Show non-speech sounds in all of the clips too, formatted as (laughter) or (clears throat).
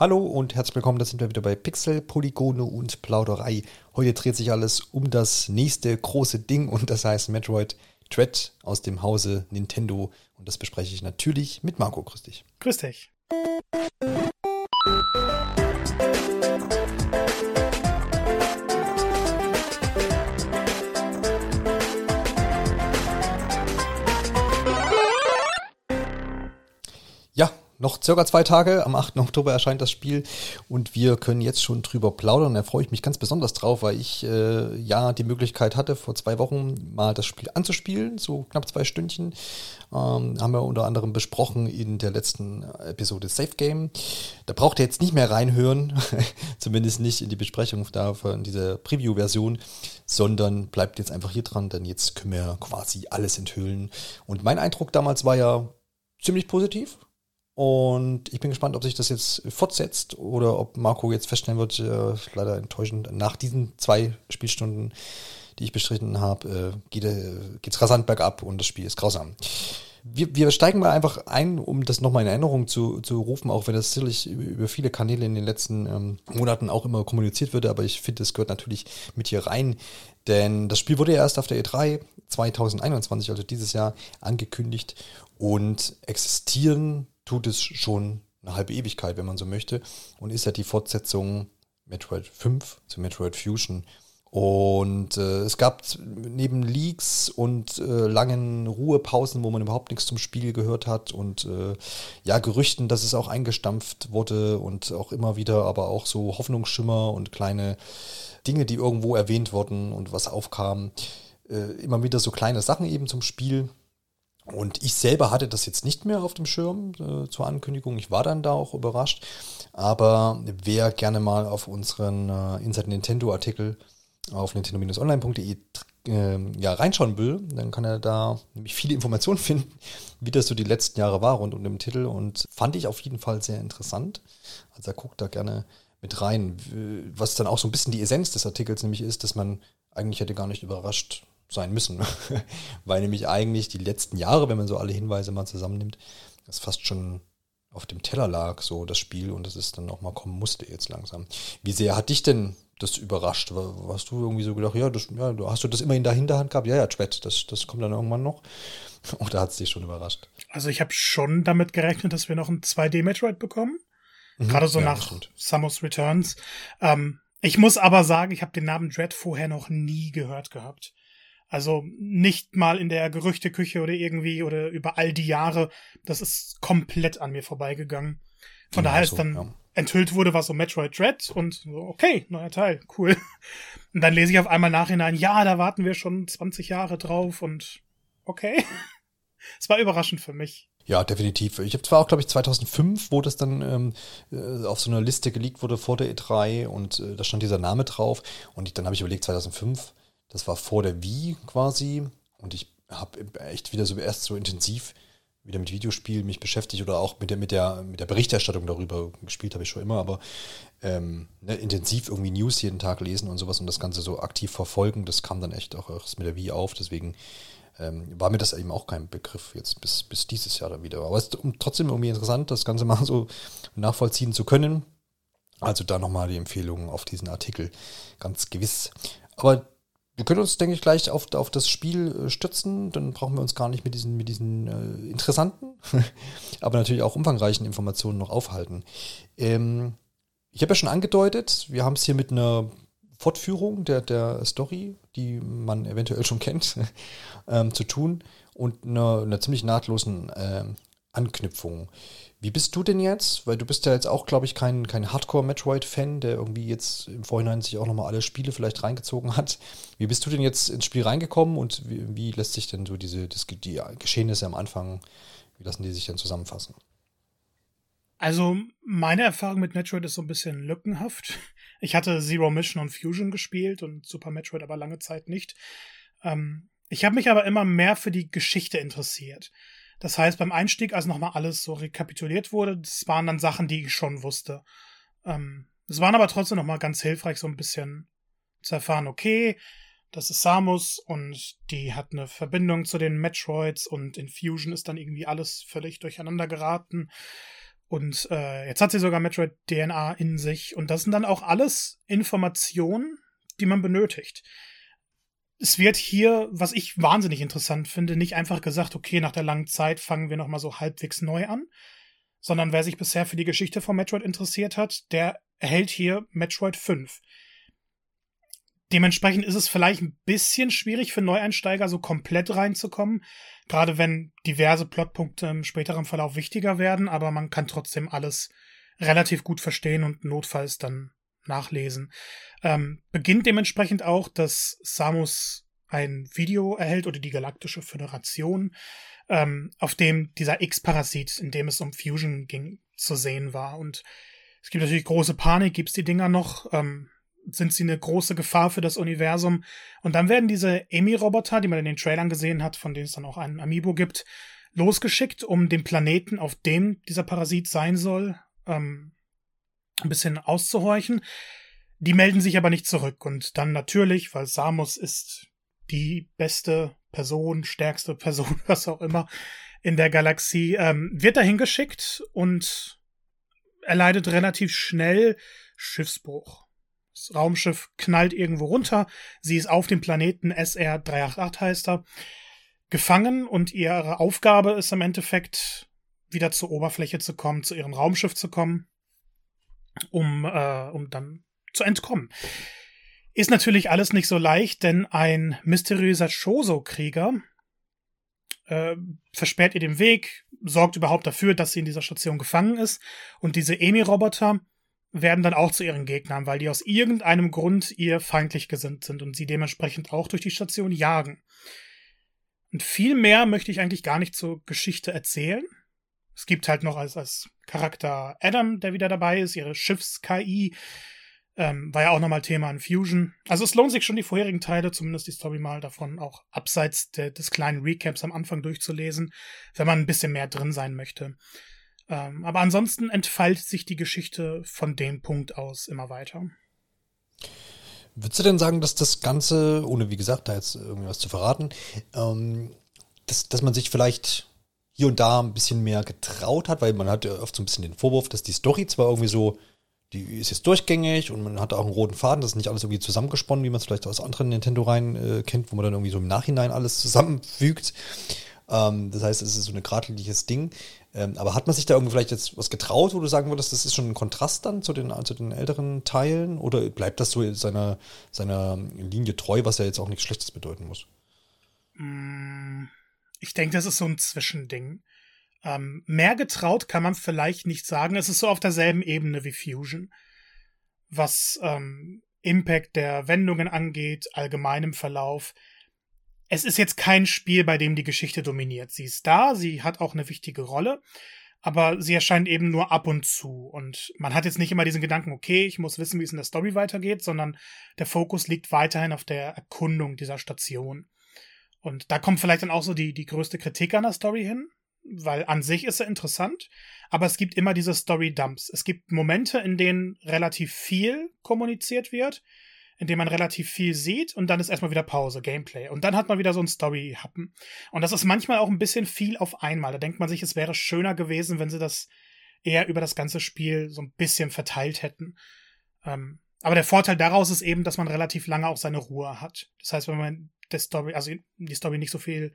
Hallo und herzlich willkommen, da sind wir wieder bei Pixel, Polygone und Plauderei. Heute dreht sich alles um das nächste große Ding und das heißt Metroid Dread aus dem Hause Nintendo und das bespreche ich natürlich mit Marco. Grüß dich. Grüß dich. Noch circa zwei Tage. Am 8. Oktober erscheint das Spiel und wir können jetzt schon drüber plaudern. Da freue ich mich ganz besonders drauf, weil ich äh, ja die Möglichkeit hatte, vor zwei Wochen mal das Spiel anzuspielen, so knapp zwei Stündchen. Ähm, haben wir unter anderem besprochen in der letzten Episode Safe Game. Da braucht ihr jetzt nicht mehr reinhören, (laughs) zumindest nicht in die Besprechung da von dieser Preview-Version, sondern bleibt jetzt einfach hier dran, denn jetzt können wir quasi alles enthüllen. Und mein Eindruck damals war ja ziemlich positiv und ich bin gespannt, ob sich das jetzt fortsetzt oder ob Marco jetzt feststellen wird, äh, leider enttäuschend, nach diesen zwei Spielstunden, die ich bestritten habe, äh, geht es äh, rasant bergab und das Spiel ist grausam. Wir, wir steigen mal einfach ein, um das nochmal in Erinnerung zu, zu rufen, auch wenn das sicherlich über viele Kanäle in den letzten ähm, Monaten auch immer kommuniziert wurde, aber ich finde, es gehört natürlich mit hier rein, denn das Spiel wurde ja erst auf der E3 2021, also dieses Jahr, angekündigt und existieren tut es schon eine halbe Ewigkeit, wenn man so möchte, und ist ja die Fortsetzung Metroid 5 zu Metroid Fusion. Und äh, es gab neben Leaks und äh, langen Ruhepausen, wo man überhaupt nichts zum Spiel gehört hat und äh, ja, Gerüchten, dass es auch eingestampft wurde und auch immer wieder, aber auch so Hoffnungsschimmer und kleine Dinge, die irgendwo erwähnt wurden und was aufkam. Äh, immer wieder so kleine Sachen eben zum Spiel. Und ich selber hatte das jetzt nicht mehr auf dem Schirm äh, zur Ankündigung. Ich war dann da auch überrascht. Aber wer gerne mal auf unseren äh, Inside Nintendo Artikel auf nintendo-online.de äh, ja, reinschauen will, dann kann er da nämlich viele Informationen (laughs) finden, wie das so die letzten Jahre war rund um den Titel. Und fand ich auf jeden Fall sehr interessant. Also er guckt da gerne mit rein. Was dann auch so ein bisschen die Essenz des Artikels nämlich ist, dass man eigentlich hätte gar nicht überrascht sein müssen. (laughs) Weil nämlich eigentlich die letzten Jahre, wenn man so alle Hinweise mal zusammennimmt, das fast schon auf dem Teller lag, so das Spiel, und das ist dann auch mal kommen musste jetzt langsam. Wie sehr hat dich denn das überrascht? Hast du irgendwie so gedacht, ja, das, ja hast du das immer in der Hinterhand gehabt? Ja, ja, Chat, das, das kommt dann irgendwann noch. (laughs) Oder hat es dich schon überrascht? Also ich habe schon damit gerechnet, dass wir noch ein 2D-Metroid bekommen. Mhm, Gerade so ja, nach Samus Returns. Ähm, ich muss aber sagen, ich habe den Namen Dread vorher noch nie gehört gehabt. Also nicht mal in der Gerüchteküche oder irgendwie oder über all die Jahre. Das ist komplett an mir vorbeigegangen. Von ja, daher ist dann ja. enthüllt wurde, was so Metroid Dread und so, okay, neuer Teil, cool. Und dann lese ich auf einmal nachhinein, ja, da warten wir schon 20 Jahre drauf und okay. (laughs) Es war überraschend für mich. Ja, definitiv. Ich habe zwar auch, glaube ich, 2005, wo das dann ähm, äh, auf so einer Liste geleakt wurde vor der E3 und äh, da stand dieser Name drauf. Und ich, dann habe ich überlegt, 2005, das war vor der Wii quasi. Und ich habe echt wieder so erst so intensiv wieder mit Videospielen mich beschäftigt oder auch mit der, mit der, mit der Berichterstattung darüber gespielt habe ich schon immer, aber ähm, ne, intensiv irgendwie News jeden Tag lesen und sowas und das Ganze so aktiv verfolgen, das kam dann echt auch erst mit der Wii auf, deswegen ähm, war mir das eben auch kein Begriff jetzt bis, bis dieses Jahr dann wieder. Aber es ist trotzdem irgendwie interessant, das Ganze (laughs) mal so nachvollziehen zu können. Also da nochmal die Empfehlung auf diesen Artikel, ganz gewiss. Aber wir können uns, denke ich, gleich auf, auf das Spiel äh, stützen. Dann brauchen wir uns gar nicht mit diesen, mit diesen äh, interessanten, (laughs) aber natürlich auch umfangreichen Informationen noch aufhalten. Ähm, ich habe ja schon angedeutet, wir haben es hier mit einer Fortführung der, der Story, die man eventuell schon kennt, (laughs) ähm, zu tun und einer, einer ziemlich nahtlosen äh, Anknüpfung. Wie bist du denn jetzt? Weil du bist ja jetzt auch, glaube ich, kein, kein Hardcore-Metroid-Fan, der irgendwie jetzt im Vorhinein sich auch nochmal alle Spiele vielleicht reingezogen hat. Wie bist du denn jetzt ins Spiel reingekommen und wie, wie lässt sich denn so diese das, die Geschehnisse am Anfang, wie lassen die sich denn zusammenfassen? Also, meine Erfahrung mit Metroid ist so ein bisschen lückenhaft. Ich hatte Zero Mission und Fusion gespielt und Super Metroid aber lange Zeit nicht. Ähm, ich habe mich aber immer mehr für die Geschichte interessiert. Das heißt, beim Einstieg, als nochmal alles so rekapituliert wurde, das waren dann Sachen, die ich schon wusste. Ähm, es waren aber trotzdem nochmal ganz hilfreich, so ein bisschen zu erfahren, okay, das ist Samus und die hat eine Verbindung zu den Metroids und in Fusion ist dann irgendwie alles völlig durcheinander geraten. Und äh, jetzt hat sie sogar Metroid DNA in sich. Und das sind dann auch alles Informationen, die man benötigt. Es wird hier, was ich wahnsinnig interessant finde, nicht einfach gesagt, okay, nach der langen Zeit fangen wir nochmal so halbwegs neu an, sondern wer sich bisher für die Geschichte von Metroid interessiert hat, der erhält hier Metroid 5. Dementsprechend ist es vielleicht ein bisschen schwierig für Neueinsteiger so komplett reinzukommen, gerade wenn diverse Plotpunkte im späteren Verlauf wichtiger werden, aber man kann trotzdem alles relativ gut verstehen und notfalls dann nachlesen. Ähm, beginnt dementsprechend auch, dass Samus ein Video erhält oder die Galaktische Föderation, ähm, auf dem dieser X-Parasit, in dem es um Fusion ging, zu sehen war. Und es gibt natürlich große Panik, gibt's die Dinger noch? Ähm, sind sie eine große Gefahr für das Universum. Und dann werden diese Emi-Roboter, die man in den Trailern gesehen hat, von denen es dann auch einen Amiibo gibt, losgeschickt, um den Planeten, auf dem dieser Parasit sein soll, ähm, ein bisschen auszuhorchen. Die melden sich aber nicht zurück. Und dann natürlich, weil Samus ist die beste Person, stärkste Person, (laughs) was auch immer, in der Galaxie, ähm, wird dahin geschickt und erleidet relativ schnell Schiffsbruch. Das Raumschiff knallt irgendwo runter. Sie ist auf dem Planeten SR388 heißt er, gefangen und ihre Aufgabe ist im Endeffekt wieder zur Oberfläche zu kommen, zu ihrem Raumschiff zu kommen, um, äh, um dann zu entkommen. Ist natürlich alles nicht so leicht, denn ein mysteriöser Shoso-Krieger äh, versperrt ihr den Weg, sorgt überhaupt dafür, dass sie in dieser Station gefangen ist und diese Emi-Roboter werden dann auch zu ihren Gegnern, weil die aus irgendeinem Grund ihr feindlich gesinnt sind und sie dementsprechend auch durch die Station jagen. Und viel mehr möchte ich eigentlich gar nicht zur Geschichte erzählen. Es gibt halt noch als, als Charakter Adam, der wieder dabei ist, ihre Schiffs-KI. Ähm, war ja auch nochmal Thema in Fusion. Also es lohnt sich schon, die vorherigen Teile, zumindest die Story mal davon, auch abseits de, des kleinen Recaps am Anfang durchzulesen, wenn man ein bisschen mehr drin sein möchte. Ähm, aber ansonsten entfaltet sich die Geschichte von dem Punkt aus immer weiter. Würdest du denn sagen, dass das Ganze, ohne wie gesagt da jetzt irgendwas zu verraten, ähm, dass, dass man sich vielleicht hier und da ein bisschen mehr getraut hat, weil man hat ja oft so ein bisschen den Vorwurf, dass die Story zwar irgendwie so, die ist jetzt durchgängig und man hat auch einen roten Faden, das ist nicht alles irgendwie zusammengesponnen, wie man es vielleicht aus anderen Nintendo-Reihen äh, kennt, wo man dann irgendwie so im Nachhinein alles zusammenfügt. Ähm, das heißt, es ist so ein geradliniges Ding. Ähm, aber hat man sich da irgendwie vielleicht jetzt was getraut, wo du sagen würdest, das ist schon ein Kontrast dann zu den, zu den älteren Teilen? Oder bleibt das so seiner, seiner Linie treu, was ja jetzt auch nichts Schlechtes bedeuten muss? Mm, ich denke, das ist so ein Zwischending. Ähm, mehr getraut kann man vielleicht nicht sagen. Es ist so auf derselben Ebene wie Fusion. Was ähm, Impact der Wendungen angeht, allgemeinem Verlauf es ist jetzt kein Spiel, bei dem die Geschichte dominiert. Sie ist da, sie hat auch eine wichtige Rolle, aber sie erscheint eben nur ab und zu. Und man hat jetzt nicht immer diesen Gedanken, okay, ich muss wissen, wie es in der Story weitergeht, sondern der Fokus liegt weiterhin auf der Erkundung dieser Station. Und da kommt vielleicht dann auch so die, die größte Kritik an der Story hin, weil an sich ist sie interessant, aber es gibt immer diese Story-Dumps. Es gibt Momente, in denen relativ viel kommuniziert wird, in dem man relativ viel sieht und dann ist erstmal wieder Pause, Gameplay. Und dann hat man wieder so ein Story-Happen. Und das ist manchmal auch ein bisschen viel auf einmal. Da denkt man sich, es wäre schöner gewesen, wenn sie das eher über das ganze Spiel so ein bisschen verteilt hätten. Ähm, aber der Vorteil daraus ist eben, dass man relativ lange auch seine Ruhe hat. Das heißt, wenn man der Story, also die Story nicht so viel,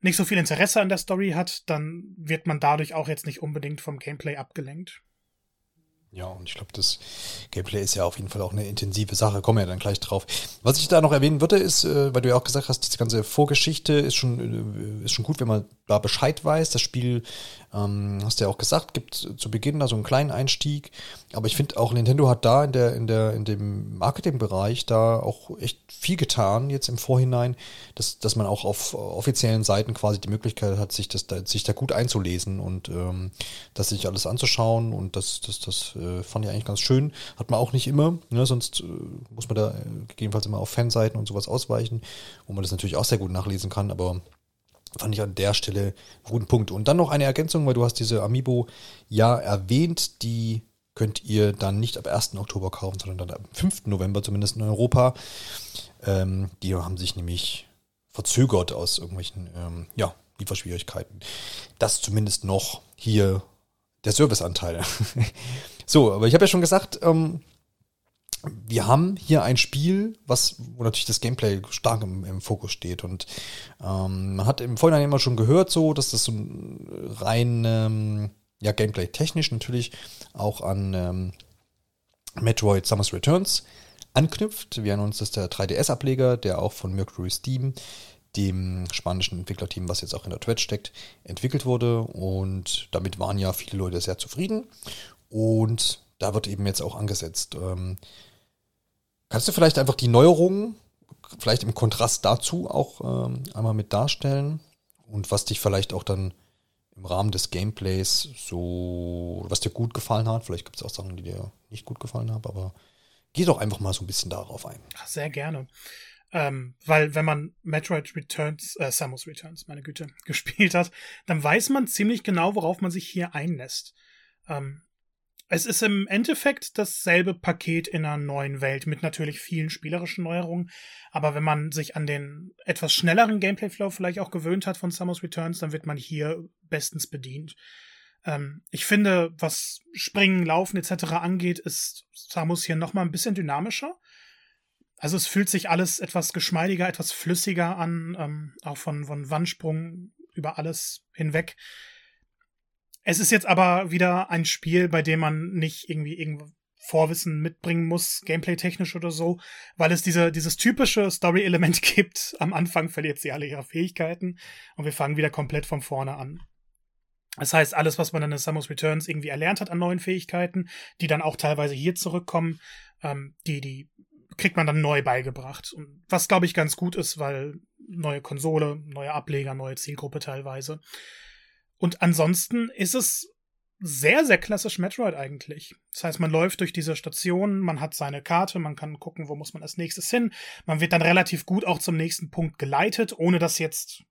nicht so viel Interesse an der Story hat, dann wird man dadurch auch jetzt nicht unbedingt vom Gameplay abgelenkt. Ja, und ich glaube, das Gameplay ist ja auf jeden Fall auch eine intensive Sache. Kommen wir ja dann gleich drauf. Was ich da noch erwähnen würde, ist, äh, weil du ja auch gesagt hast, diese ganze Vorgeschichte ist schon, äh, ist schon gut, wenn man da Bescheid weiß. Das Spiel, ähm, hast du ja auch gesagt, gibt zu Beginn da so einen kleinen Einstieg. Aber ich finde auch Nintendo hat da in der, in der, in dem Marketingbereich da auch echt viel getan jetzt im Vorhinein, dass, dass man auch auf offiziellen Seiten quasi die Möglichkeit hat, sich das da, sich da gut einzulesen und ähm, das sich alles anzuschauen und das, das, das äh, fand ich eigentlich ganz schön. Hat man auch nicht immer, ne? sonst äh, muss man da äh, gegebenenfalls immer auf Fanseiten und sowas ausweichen, wo man das natürlich auch sehr gut nachlesen kann, aber fand ich an der Stelle einen guten Punkt. Und dann noch eine Ergänzung, weil du hast diese Amiibo ja erwähnt, die könnt ihr dann nicht ab 1. Oktober kaufen, sondern dann am 5. November, zumindest in Europa. Ähm, die haben sich nämlich verzögert aus irgendwelchen ähm, ja, Lieferschwierigkeiten. Das zumindest noch hier der Serviceanteil. (laughs) so, aber ich habe ja schon gesagt, ähm, wir haben hier ein Spiel, was, wo natürlich das Gameplay stark im, im Fokus steht. Und ähm, man hat im Vorhinein immer schon gehört, so, dass das so rein ähm, ja, Gameplay-technisch natürlich auch an ähm, Metroid Summer's Returns anknüpft. Wir erinnern uns, dass der 3DS-Ableger, der auch von Mercury Steam, dem spanischen Entwicklerteam, was jetzt auch in der Twitch steckt, entwickelt wurde. Und damit waren ja viele Leute sehr zufrieden. Und da wird eben jetzt auch angesetzt. Ähm, Kannst du vielleicht einfach die Neuerungen, vielleicht im Kontrast dazu auch ähm, einmal mit darstellen und was dich vielleicht auch dann im Rahmen des Gameplays so, was dir gut gefallen hat, vielleicht gibt es auch Sachen, die dir nicht gut gefallen haben, aber geh doch einfach mal so ein bisschen darauf ein. Sehr gerne. Ähm, weil wenn man Metroid Returns, äh, Samus Returns, meine Güte, (laughs) gespielt hat, dann weiß man ziemlich genau, worauf man sich hier einlässt. Ähm, es ist im Endeffekt dasselbe Paket in einer neuen Welt mit natürlich vielen spielerischen Neuerungen. Aber wenn man sich an den etwas schnelleren Gameplay-Flow vielleicht auch gewöhnt hat von Samus Returns, dann wird man hier bestens bedient. Ähm, ich finde, was Springen, Laufen etc. angeht, ist Samus hier nochmal ein bisschen dynamischer. Also es fühlt sich alles etwas geschmeidiger, etwas flüssiger an, ähm, auch von, von Wandsprung über alles hinweg. Es ist jetzt aber wieder ein Spiel, bei dem man nicht irgendwie irgendwo Vorwissen mitbringen muss, gameplay-technisch oder so, weil es diese, dieses typische Story-Element (laughs) gibt. Am Anfang verliert sie alle ihre Fähigkeiten und wir fangen wieder komplett von vorne an. Das heißt, alles, was man dann in Samus Returns irgendwie erlernt hat an neuen Fähigkeiten, die dann auch teilweise hier zurückkommen, ähm, die, die kriegt man dann neu beigebracht. Und was, glaube ich, ganz gut ist, weil neue Konsole, neue Ableger, neue Zielgruppe teilweise. Und ansonsten ist es sehr, sehr klassisch Metroid eigentlich. Das heißt, man läuft durch diese Station, man hat seine Karte, man kann gucken, wo muss man als nächstes hin. Man wird dann relativ gut auch zum nächsten Punkt geleitet, ohne dass jetzt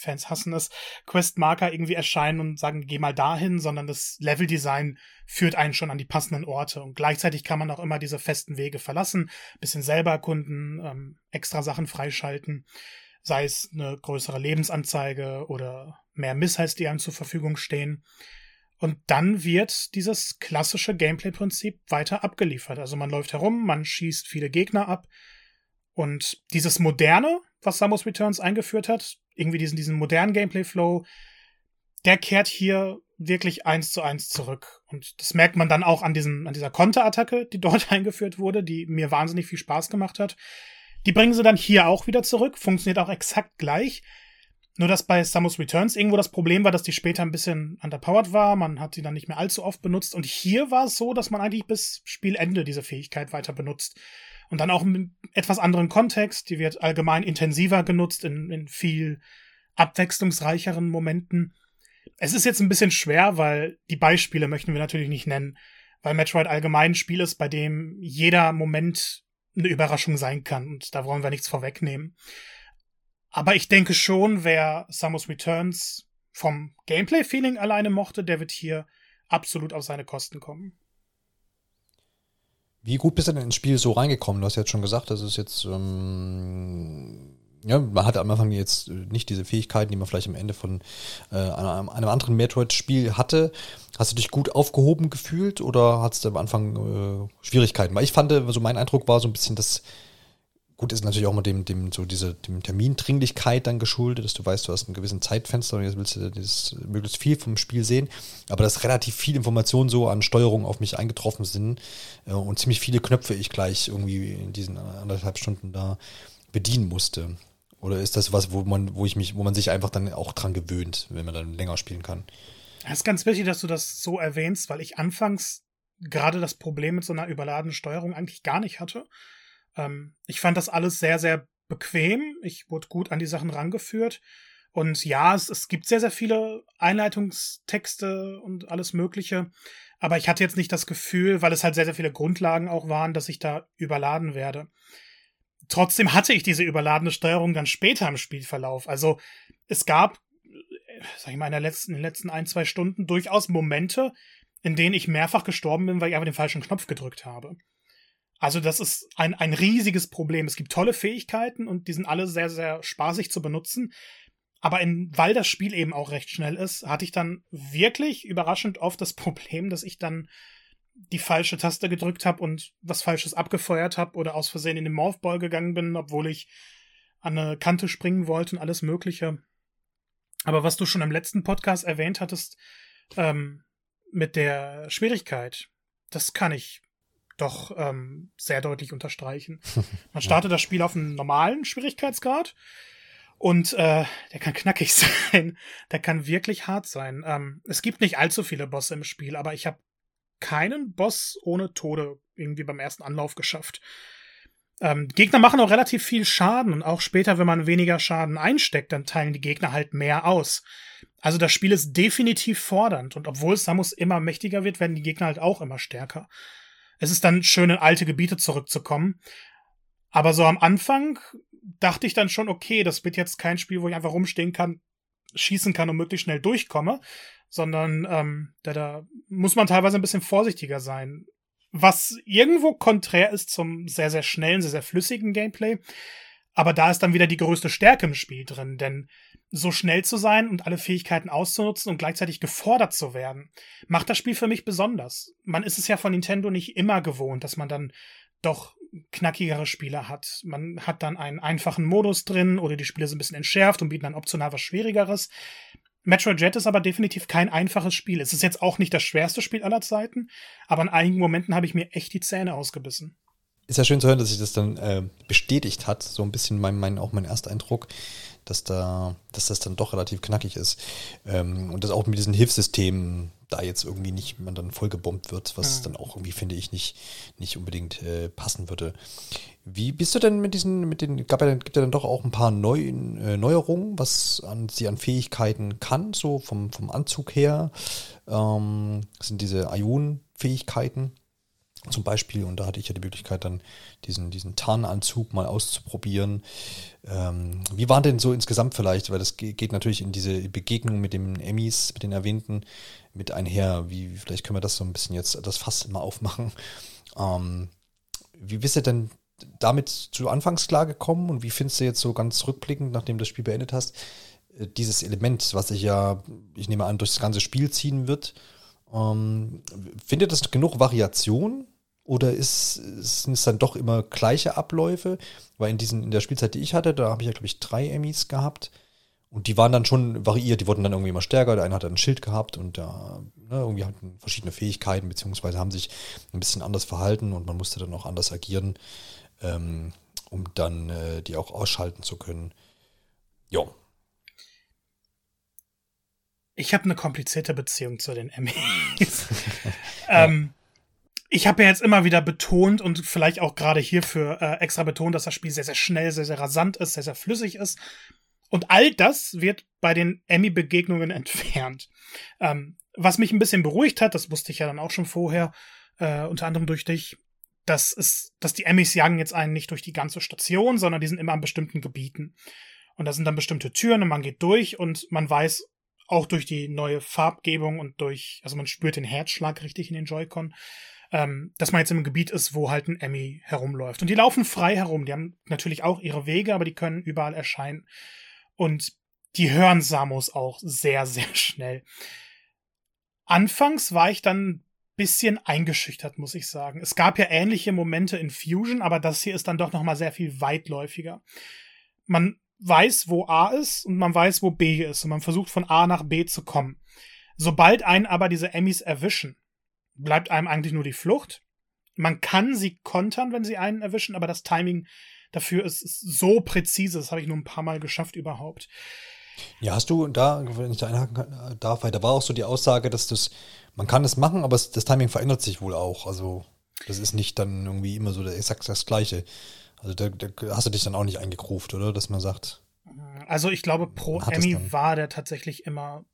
Fans hassen es, Questmarker irgendwie erscheinen und sagen, geh mal dahin, sondern das Leveldesign führt einen schon an die passenden Orte. Und gleichzeitig kann man auch immer diese festen Wege verlassen, bisschen selber erkunden, ähm, extra Sachen freischalten sei es eine größere Lebensanzeige oder mehr Missiles, die einem zur Verfügung stehen. Und dann wird dieses klassische Gameplay-Prinzip weiter abgeliefert. Also man läuft herum, man schießt viele Gegner ab. Und dieses moderne, was Samus Returns eingeführt hat, irgendwie diesen, diesen modernen Gameplay-Flow, der kehrt hier wirklich eins zu eins zurück. Und das merkt man dann auch an, diesem, an dieser Konterattacke, die (laughs) dort eingeführt wurde, die mir wahnsinnig viel Spaß gemacht hat. Die bringen sie dann hier auch wieder zurück, funktioniert auch exakt gleich. Nur dass bei Samus Returns irgendwo das Problem war, dass die später ein bisschen underpowered war, man hat sie dann nicht mehr allzu oft benutzt und hier war es so, dass man eigentlich bis Spielende diese Fähigkeit weiter benutzt. Und dann auch im etwas anderen Kontext, die wird allgemein intensiver genutzt in, in viel abwechslungsreicheren Momenten. Es ist jetzt ein bisschen schwer, weil die Beispiele möchten wir natürlich nicht nennen, weil Metroid allgemein ein Spiel ist, bei dem jeder Moment eine Überraschung sein kann. Und da wollen wir nichts vorwegnehmen. Aber ich denke schon, wer Samus Returns vom Gameplay-Feeling alleine mochte, der wird hier absolut auf seine Kosten kommen. Wie gut bist du denn ins Spiel so reingekommen? Du hast jetzt schon gesagt, das ist jetzt ähm, ja, man hat am Anfang jetzt nicht diese Fähigkeiten, die man vielleicht am Ende von äh, einem, einem, anderen Metroid-Spiel hatte. Hast du dich gut aufgehoben gefühlt oder hattest du am Anfang äh, Schwierigkeiten? Weil ich fand, so mein Eindruck war so ein bisschen, dass gut ist natürlich auch mal dem, dem, so diese dem Termindringlichkeit dann geschuldet, dass du weißt, du hast einen gewissen Zeitfenster und jetzt willst du das, möglichst viel vom Spiel sehen. Aber dass relativ viel Informationen so an Steuerung auf mich eingetroffen sind äh, und ziemlich viele Knöpfe ich gleich irgendwie in diesen anderthalb Stunden da bedienen musste. Oder ist das was, wo man, wo ich mich, wo man sich einfach dann auch dran gewöhnt, wenn man dann länger spielen kann? Es ist ganz wichtig, dass du das so erwähnst, weil ich anfangs gerade das Problem mit so einer überladenen Steuerung eigentlich gar nicht hatte. Ähm, ich fand das alles sehr, sehr bequem. Ich wurde gut an die Sachen rangeführt. Und ja, es, es gibt sehr, sehr viele Einleitungstexte und alles Mögliche. Aber ich hatte jetzt nicht das Gefühl, weil es halt sehr, sehr viele Grundlagen auch waren, dass ich da überladen werde. Trotzdem hatte ich diese überladene Steuerung dann später im Spielverlauf. Also es gab, sag ich mal, in, der letzten, in den letzten ein, zwei Stunden durchaus Momente, in denen ich mehrfach gestorben bin, weil ich einfach den falschen Knopf gedrückt habe. Also das ist ein, ein riesiges Problem. Es gibt tolle Fähigkeiten und die sind alle sehr, sehr spaßig zu benutzen. aber in, weil das Spiel eben auch recht schnell ist, hatte ich dann wirklich überraschend oft das (laughs) Problem, dass ich dann die falsche Taste gedrückt habe und was Falsches abgefeuert habe oder aus Versehen in den Morphball gegangen bin, obwohl ich an eine Kante springen wollte und alles Mögliche. Aber was du schon im letzten Podcast erwähnt hattest, ähm, mit der Schwierigkeit, das kann ich doch ähm, sehr deutlich unterstreichen. (laughs) Man startet das Spiel auf einem normalen Schwierigkeitsgrad und äh, der kann knackig (laughs) sein. Der kann wirklich hart sein. Ähm, es gibt nicht allzu viele Bosse im Spiel, aber ich habe keinen Boss ohne Tode irgendwie beim ersten Anlauf geschafft. Ähm, Gegner machen auch relativ viel Schaden und auch später, wenn man weniger Schaden einsteckt, dann teilen die Gegner halt mehr aus. Also das Spiel ist definitiv fordernd und obwohl Samus immer mächtiger wird, werden die Gegner halt auch immer stärker. Es ist dann schön, in alte Gebiete zurückzukommen. Aber so am Anfang dachte ich dann schon, okay, das wird jetzt kein Spiel, wo ich einfach rumstehen kann, schießen kann und möglichst schnell durchkomme, sondern ähm, da, da muss man teilweise ein bisschen vorsichtiger sein. Was irgendwo konträr ist zum sehr, sehr schnellen, sehr, sehr flüssigen Gameplay. Aber da ist dann wieder die größte Stärke im Spiel drin, denn so schnell zu sein und alle Fähigkeiten auszunutzen und gleichzeitig gefordert zu werden, macht das Spiel für mich besonders. Man ist es ja von Nintendo nicht immer gewohnt, dass man dann doch knackigere Spiele hat. Man hat dann einen einfachen Modus drin oder die Spiele sind ein bisschen entschärft und bieten dann optional was Schwierigeres. Metroid Jet ist aber definitiv kein einfaches Spiel. Es ist jetzt auch nicht das schwerste Spiel aller Zeiten, aber in einigen Momenten habe ich mir echt die Zähne ausgebissen. Ist ja schön zu hören, dass sich das dann äh, bestätigt hat, so ein bisschen mein, mein, auch mein Ersteindruck, dass da, dass das dann doch relativ knackig ist. Ähm, und das auch mit diesen Hilfssystemen da jetzt irgendwie nicht man dann vollgebombt wird, was ja. dann auch irgendwie, finde ich, nicht, nicht unbedingt äh, passen würde. Wie bist du denn mit diesen, mit den, gab ja, gibt ja dann doch auch ein paar Neu, äh, Neuerungen, was an, sie an Fähigkeiten kann, so vom, vom Anzug her. Ähm, sind diese Ionen-Fähigkeiten zum Beispiel, und da hatte ich ja die Möglichkeit, dann diesen, diesen Tarnanzug mal auszuprobieren. Ähm, wie war denn so insgesamt vielleicht, weil das geht natürlich in diese Begegnung mit den Emmys, mit den Erwähnten, mit einher. Wie, vielleicht können wir das so ein bisschen jetzt, das Fass mal aufmachen. Ähm, wie bist du denn damit zu Anfangs klar gekommen und wie findest du jetzt so ganz rückblickend, nachdem du das Spiel beendet hast, äh, dieses Element, was sich ja, ich nehme an, durch das ganze Spiel ziehen wird? Ähm, findet das genug Variation oder ist, sind es dann doch immer gleiche Abläufe? Weil in, diesen, in der Spielzeit, die ich hatte, da habe ich ja, glaube ich, drei Emmys gehabt. Und die waren dann schon variiert, die wurden dann irgendwie immer stärker. Der eine hat ein Schild gehabt und da ne, irgendwie hatten verschiedene Fähigkeiten, beziehungsweise haben sich ein bisschen anders verhalten und man musste dann auch anders agieren, ähm, um dann äh, die auch ausschalten zu können. Ja. Ich habe eine komplizierte Beziehung zu den Emmys. (laughs) ähm, ich habe ja jetzt immer wieder betont und vielleicht auch gerade hierfür äh, extra betont, dass das Spiel sehr, sehr schnell, sehr, sehr rasant ist, sehr, sehr flüssig ist. Und all das wird bei den Emmy-Begegnungen (laughs) entfernt. Ähm, was mich ein bisschen beruhigt hat, das wusste ich ja dann auch schon vorher, äh, unter anderem durch dich, dass, es, dass die Emmys jagen jetzt einen nicht durch die ganze Station, sondern die sind immer an bestimmten Gebieten. Und da sind dann bestimmte Türen und man geht durch und man weiß auch durch die neue Farbgebung und durch, also man spürt den Herzschlag richtig in den Joy-Con, ähm, dass man jetzt im Gebiet ist, wo halt ein Emmy herumläuft. Und die laufen frei herum. Die haben natürlich auch ihre Wege, aber die können überall erscheinen. Und die hören Samus auch sehr, sehr (laughs) schnell. Anfangs war ich dann ein bisschen eingeschüchtert, muss ich sagen. Es gab ja ähnliche Momente in Fusion, aber das hier ist dann doch noch mal sehr viel weitläufiger. Man weiß, wo A ist und man weiß, wo B ist und man versucht von A nach B zu kommen. Sobald einen aber diese Emmys erwischen, bleibt einem eigentlich nur die Flucht. Man kann sie kontern, wenn sie einen erwischen, aber das Timing dafür ist, so präzise. Das habe ich nur ein paar Mal geschafft überhaupt. Ja, hast du da, wenn ich da einhaken darf, weil da war auch so die Aussage, dass das, man kann es machen, aber das Timing verändert sich wohl auch. Also, das ist nicht dann irgendwie immer so exakt das Gleiche. Also, da, da hast du dich dann auch nicht eingekruft, oder? Dass man sagt. Also, ich glaube, pro Emmy war der tatsächlich immer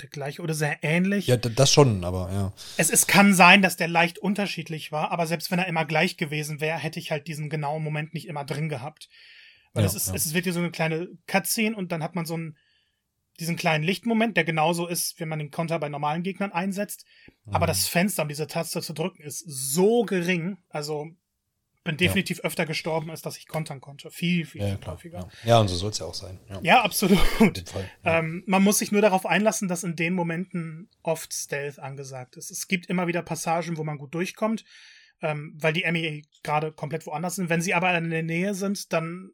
der gleiche oder sehr ähnlich. Ja, das schon, aber ja. Es, es kann sein, dass der leicht unterschiedlich war, aber selbst wenn er immer gleich gewesen wäre, hätte ich halt diesen genauen Moment nicht immer drin gehabt. Weil ja, es, ist, ja. es wird hier so eine kleine Cutscene und dann hat man so einen, diesen kleinen Lichtmoment, der genauso ist, wenn man den Konter bei normalen Gegnern einsetzt. Mhm. Aber das Fenster, um diese Taste zu drücken, ist so gering, also bin definitiv ja. öfter gestorben, als dass ich kontern konnte. Viel, viel, ja, viel häufiger. Ja. ja. und so soll es ja auch sein. Ja, absolut. Ähm, man muss sich nur darauf einlassen, dass in den Momenten oft Stealth angesagt ist. Es gibt immer wieder Passagen, wo man gut durchkommt, ähm, weil die Emmy gerade komplett woanders sind. Wenn sie aber in der Nähe sind, dann.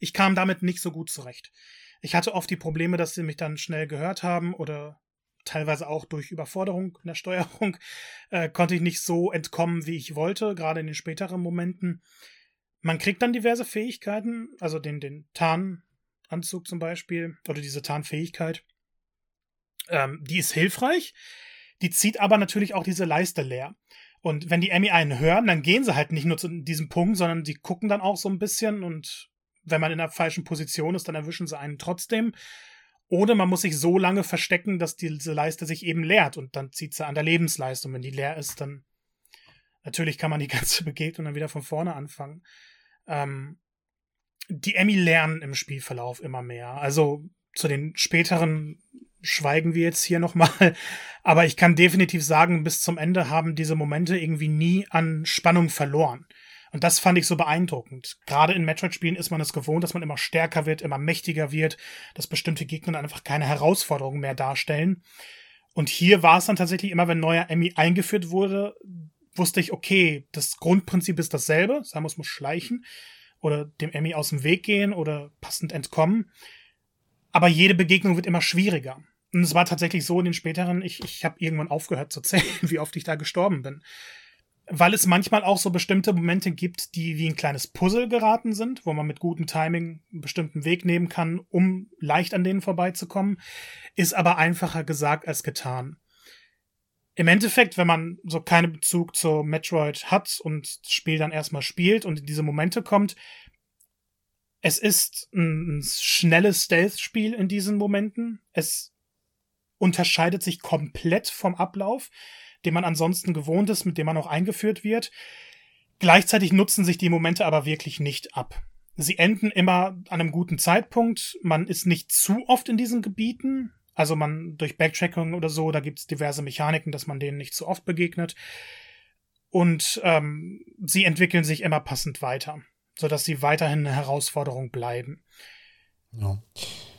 Ich kam damit nicht so gut zurecht. Ich hatte oft die Probleme, dass sie mich dann schnell gehört haben oder teilweise auch durch Überforderung in der Steuerung, (laughs) äh, konnte ich nicht so entkommen, wie ich wollte, gerade in den späteren Momenten. Man kriegt dann diverse Fähigkeiten, also den, den Tarnanzug zum Beispiel, oder diese Tarnfähigkeit. Ähm, die ist hilfreich, die zieht aber natürlich auch diese Leiste leer. Und wenn die Emmy einen hören, dann gehen sie halt nicht nur zu diesem Punkt, sondern die gucken dann auch so ein bisschen und wenn man in der falschen Position ist, dann erwischen sie einen trotzdem. Oder man muss sich so lange verstecken, dass diese Leiste sich eben leert und dann zieht sie an der Lebensleistung. Wenn die leer ist, dann natürlich kann man die (laughs) ganze Begegnung dann wieder von vorne anfangen. Ähm, die Emmy lernen im Spielverlauf immer mehr. Also zu den späteren schweigen wir jetzt hier nochmal. (laughs) Aber ich kann definitiv sagen, bis zum Ende haben diese Momente irgendwie nie an Spannung verloren. Und das fand ich so beeindruckend. Gerade in Metroid-Spielen ist man es gewohnt, dass man immer stärker wird, immer mächtiger wird, dass bestimmte Gegner einfach keine Herausforderungen mehr darstellen. Und hier war es dann tatsächlich immer, wenn neuer Emmy eingeführt wurde, wusste ich, okay, das Grundprinzip ist dasselbe. Samus muss schleichen oder dem Emmy aus dem Weg gehen oder passend entkommen. Aber jede Begegnung wird immer schwieriger. Und es war tatsächlich so in den späteren, ich, ich habe irgendwann aufgehört zu (laughs) zählen, wie oft ich da gestorben bin weil es manchmal auch so bestimmte Momente gibt, die wie ein kleines Puzzle geraten sind, wo man mit gutem Timing einen bestimmten Weg nehmen kann, um leicht an denen vorbeizukommen, ist aber einfacher gesagt als getan. Im Endeffekt, wenn man so keinen Bezug zu Metroid hat und das Spiel dann erstmal spielt und in diese Momente kommt, es ist ein schnelles Stealth-Spiel in diesen Momenten. Es unterscheidet sich komplett vom Ablauf den man ansonsten gewohnt ist, mit dem man auch eingeführt wird. Gleichzeitig nutzen sich die Momente aber wirklich nicht ab. Sie enden immer an einem guten Zeitpunkt. Man ist nicht zu oft in diesen Gebieten. Also man durch Backtracking oder so, da gibt es diverse Mechaniken, dass man denen nicht zu oft begegnet. Und ähm, sie entwickeln sich immer passend weiter, sodass sie weiterhin eine Herausforderung bleiben. Ja.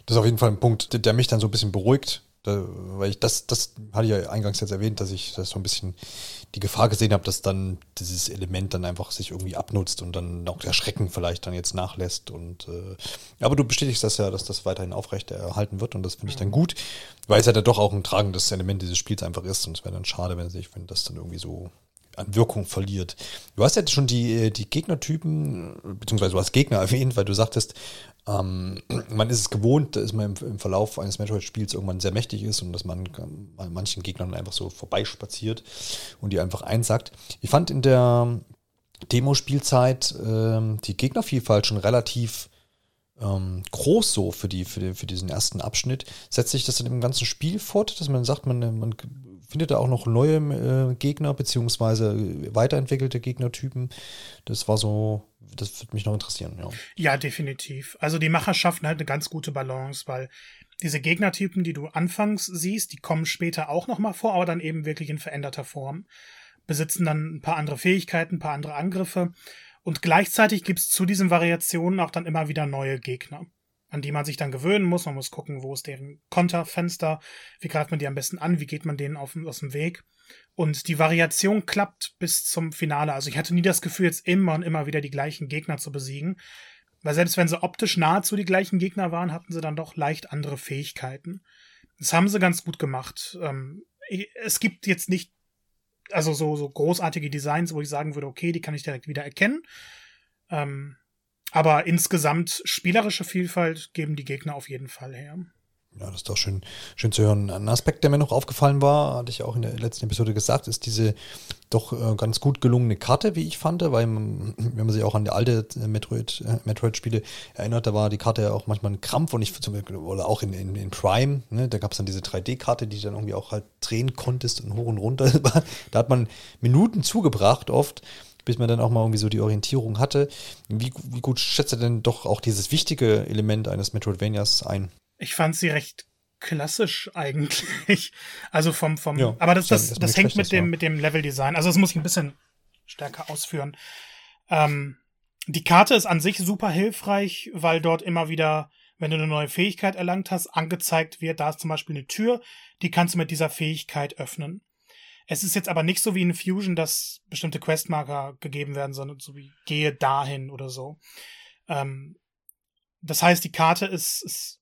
Das ist auf jeden Fall ein Punkt, der mich dann so ein bisschen beruhigt, da, weil ich das, das hatte ich ja eingangs jetzt erwähnt, dass ich das so ein bisschen die Gefahr gesehen habe, dass dann dieses Element dann einfach sich irgendwie abnutzt und dann auch der Schrecken vielleicht dann jetzt nachlässt. Und äh, aber du bestätigst das ja, dass das weiterhin aufrecht erhalten wird und das finde ich dann gut, weil es ja dann doch auch ein tragendes Element dieses Spiels einfach ist. Und es wäre dann schade, wenn sich, wenn das dann irgendwie so an Wirkung verliert. Du hast ja schon die, die Gegnertypen, beziehungsweise du hast Gegner (laughs) erwähnt, weil du sagtest, ähm, man ist es gewohnt, dass man im, im Verlauf eines Metroid-Spiels irgendwann sehr mächtig ist und dass man bei manchen Gegnern einfach so vorbeispaziert und die einfach einsackt. Ich fand in der Demo-Spielzeit ähm, die Gegnervielfalt schon relativ ähm, groß so für, die, für, die, für diesen ersten Abschnitt. Setzt sich das in dem ganzen Spiel fort, dass man sagt, man, man findet da auch noch neue äh, Gegner beziehungsweise weiterentwickelte Gegnertypen. Das war so, das würde mich noch interessieren, ja. Ja, definitiv. Also die Macher schaffen halt eine ganz gute Balance, weil diese Gegnertypen, die du anfangs siehst, die kommen später auch nochmal vor, aber dann eben wirklich in veränderter Form. Besitzen dann ein paar andere Fähigkeiten, ein paar andere Angriffe. Und gleichzeitig gibt's zu diesen Variationen auch dann immer wieder neue Gegner an die man sich dann gewöhnen muss. Man muss gucken, wo ist deren Konterfenster, wie greift man die am besten an, wie geht man denen auf, aus dem Weg. Und die Variation klappt bis zum Finale. Also ich hatte nie das Gefühl, jetzt immer und immer wieder die gleichen Gegner zu besiegen. Weil selbst wenn sie optisch nahezu die gleichen Gegner waren, hatten sie dann doch leicht andere Fähigkeiten. Das haben sie ganz gut gemacht. Ähm, es gibt jetzt nicht, also so, so großartige Designs, wo ich sagen würde, okay, die kann ich direkt wieder erkennen. Ähm, aber insgesamt spielerische Vielfalt geben die Gegner auf jeden Fall her. Ja, das ist doch schön, schön zu hören. Ein Aspekt, der mir noch aufgefallen war, hatte ich auch in der letzten Episode gesagt, ist diese doch äh, ganz gut gelungene Karte, wie ich fand, weil man, (clears throat) wenn man sich auch an die alte äh, Metroid, äh, Metroid-Spiele erinnert, da war die Karte ja auch manchmal ein Krampf und ich zum Beispiel, auch in, in, in Prime, ne, da gab es dann diese 3D-Karte, die dann irgendwie auch halt drehen konntest und hoch und runter. (laughs) da hat man Minuten zugebracht oft, bis man dann auch mal irgendwie so die Orientierung hatte. Wie, wie gut schätzt er denn doch auch dieses wichtige Element eines Metroidvanias ein? Ich fand sie recht klassisch eigentlich. (laughs) Also vom, vom, ja, aber das, das, das, das hängt mit dem, mit dem Level-Design. Also das muss ich ein bisschen stärker ausführen. Ähm, die Karte ist an sich super hilfreich, weil dort immer wieder, wenn du eine neue Fähigkeit erlangt hast, angezeigt wird, da ist zum Beispiel eine Tür, die kannst du mit dieser Fähigkeit öffnen. Es ist jetzt aber nicht so wie in Fusion, dass bestimmte Questmarker gegeben werden, sondern so wie gehe dahin oder so. Ähm, das heißt, die Karte ist, ist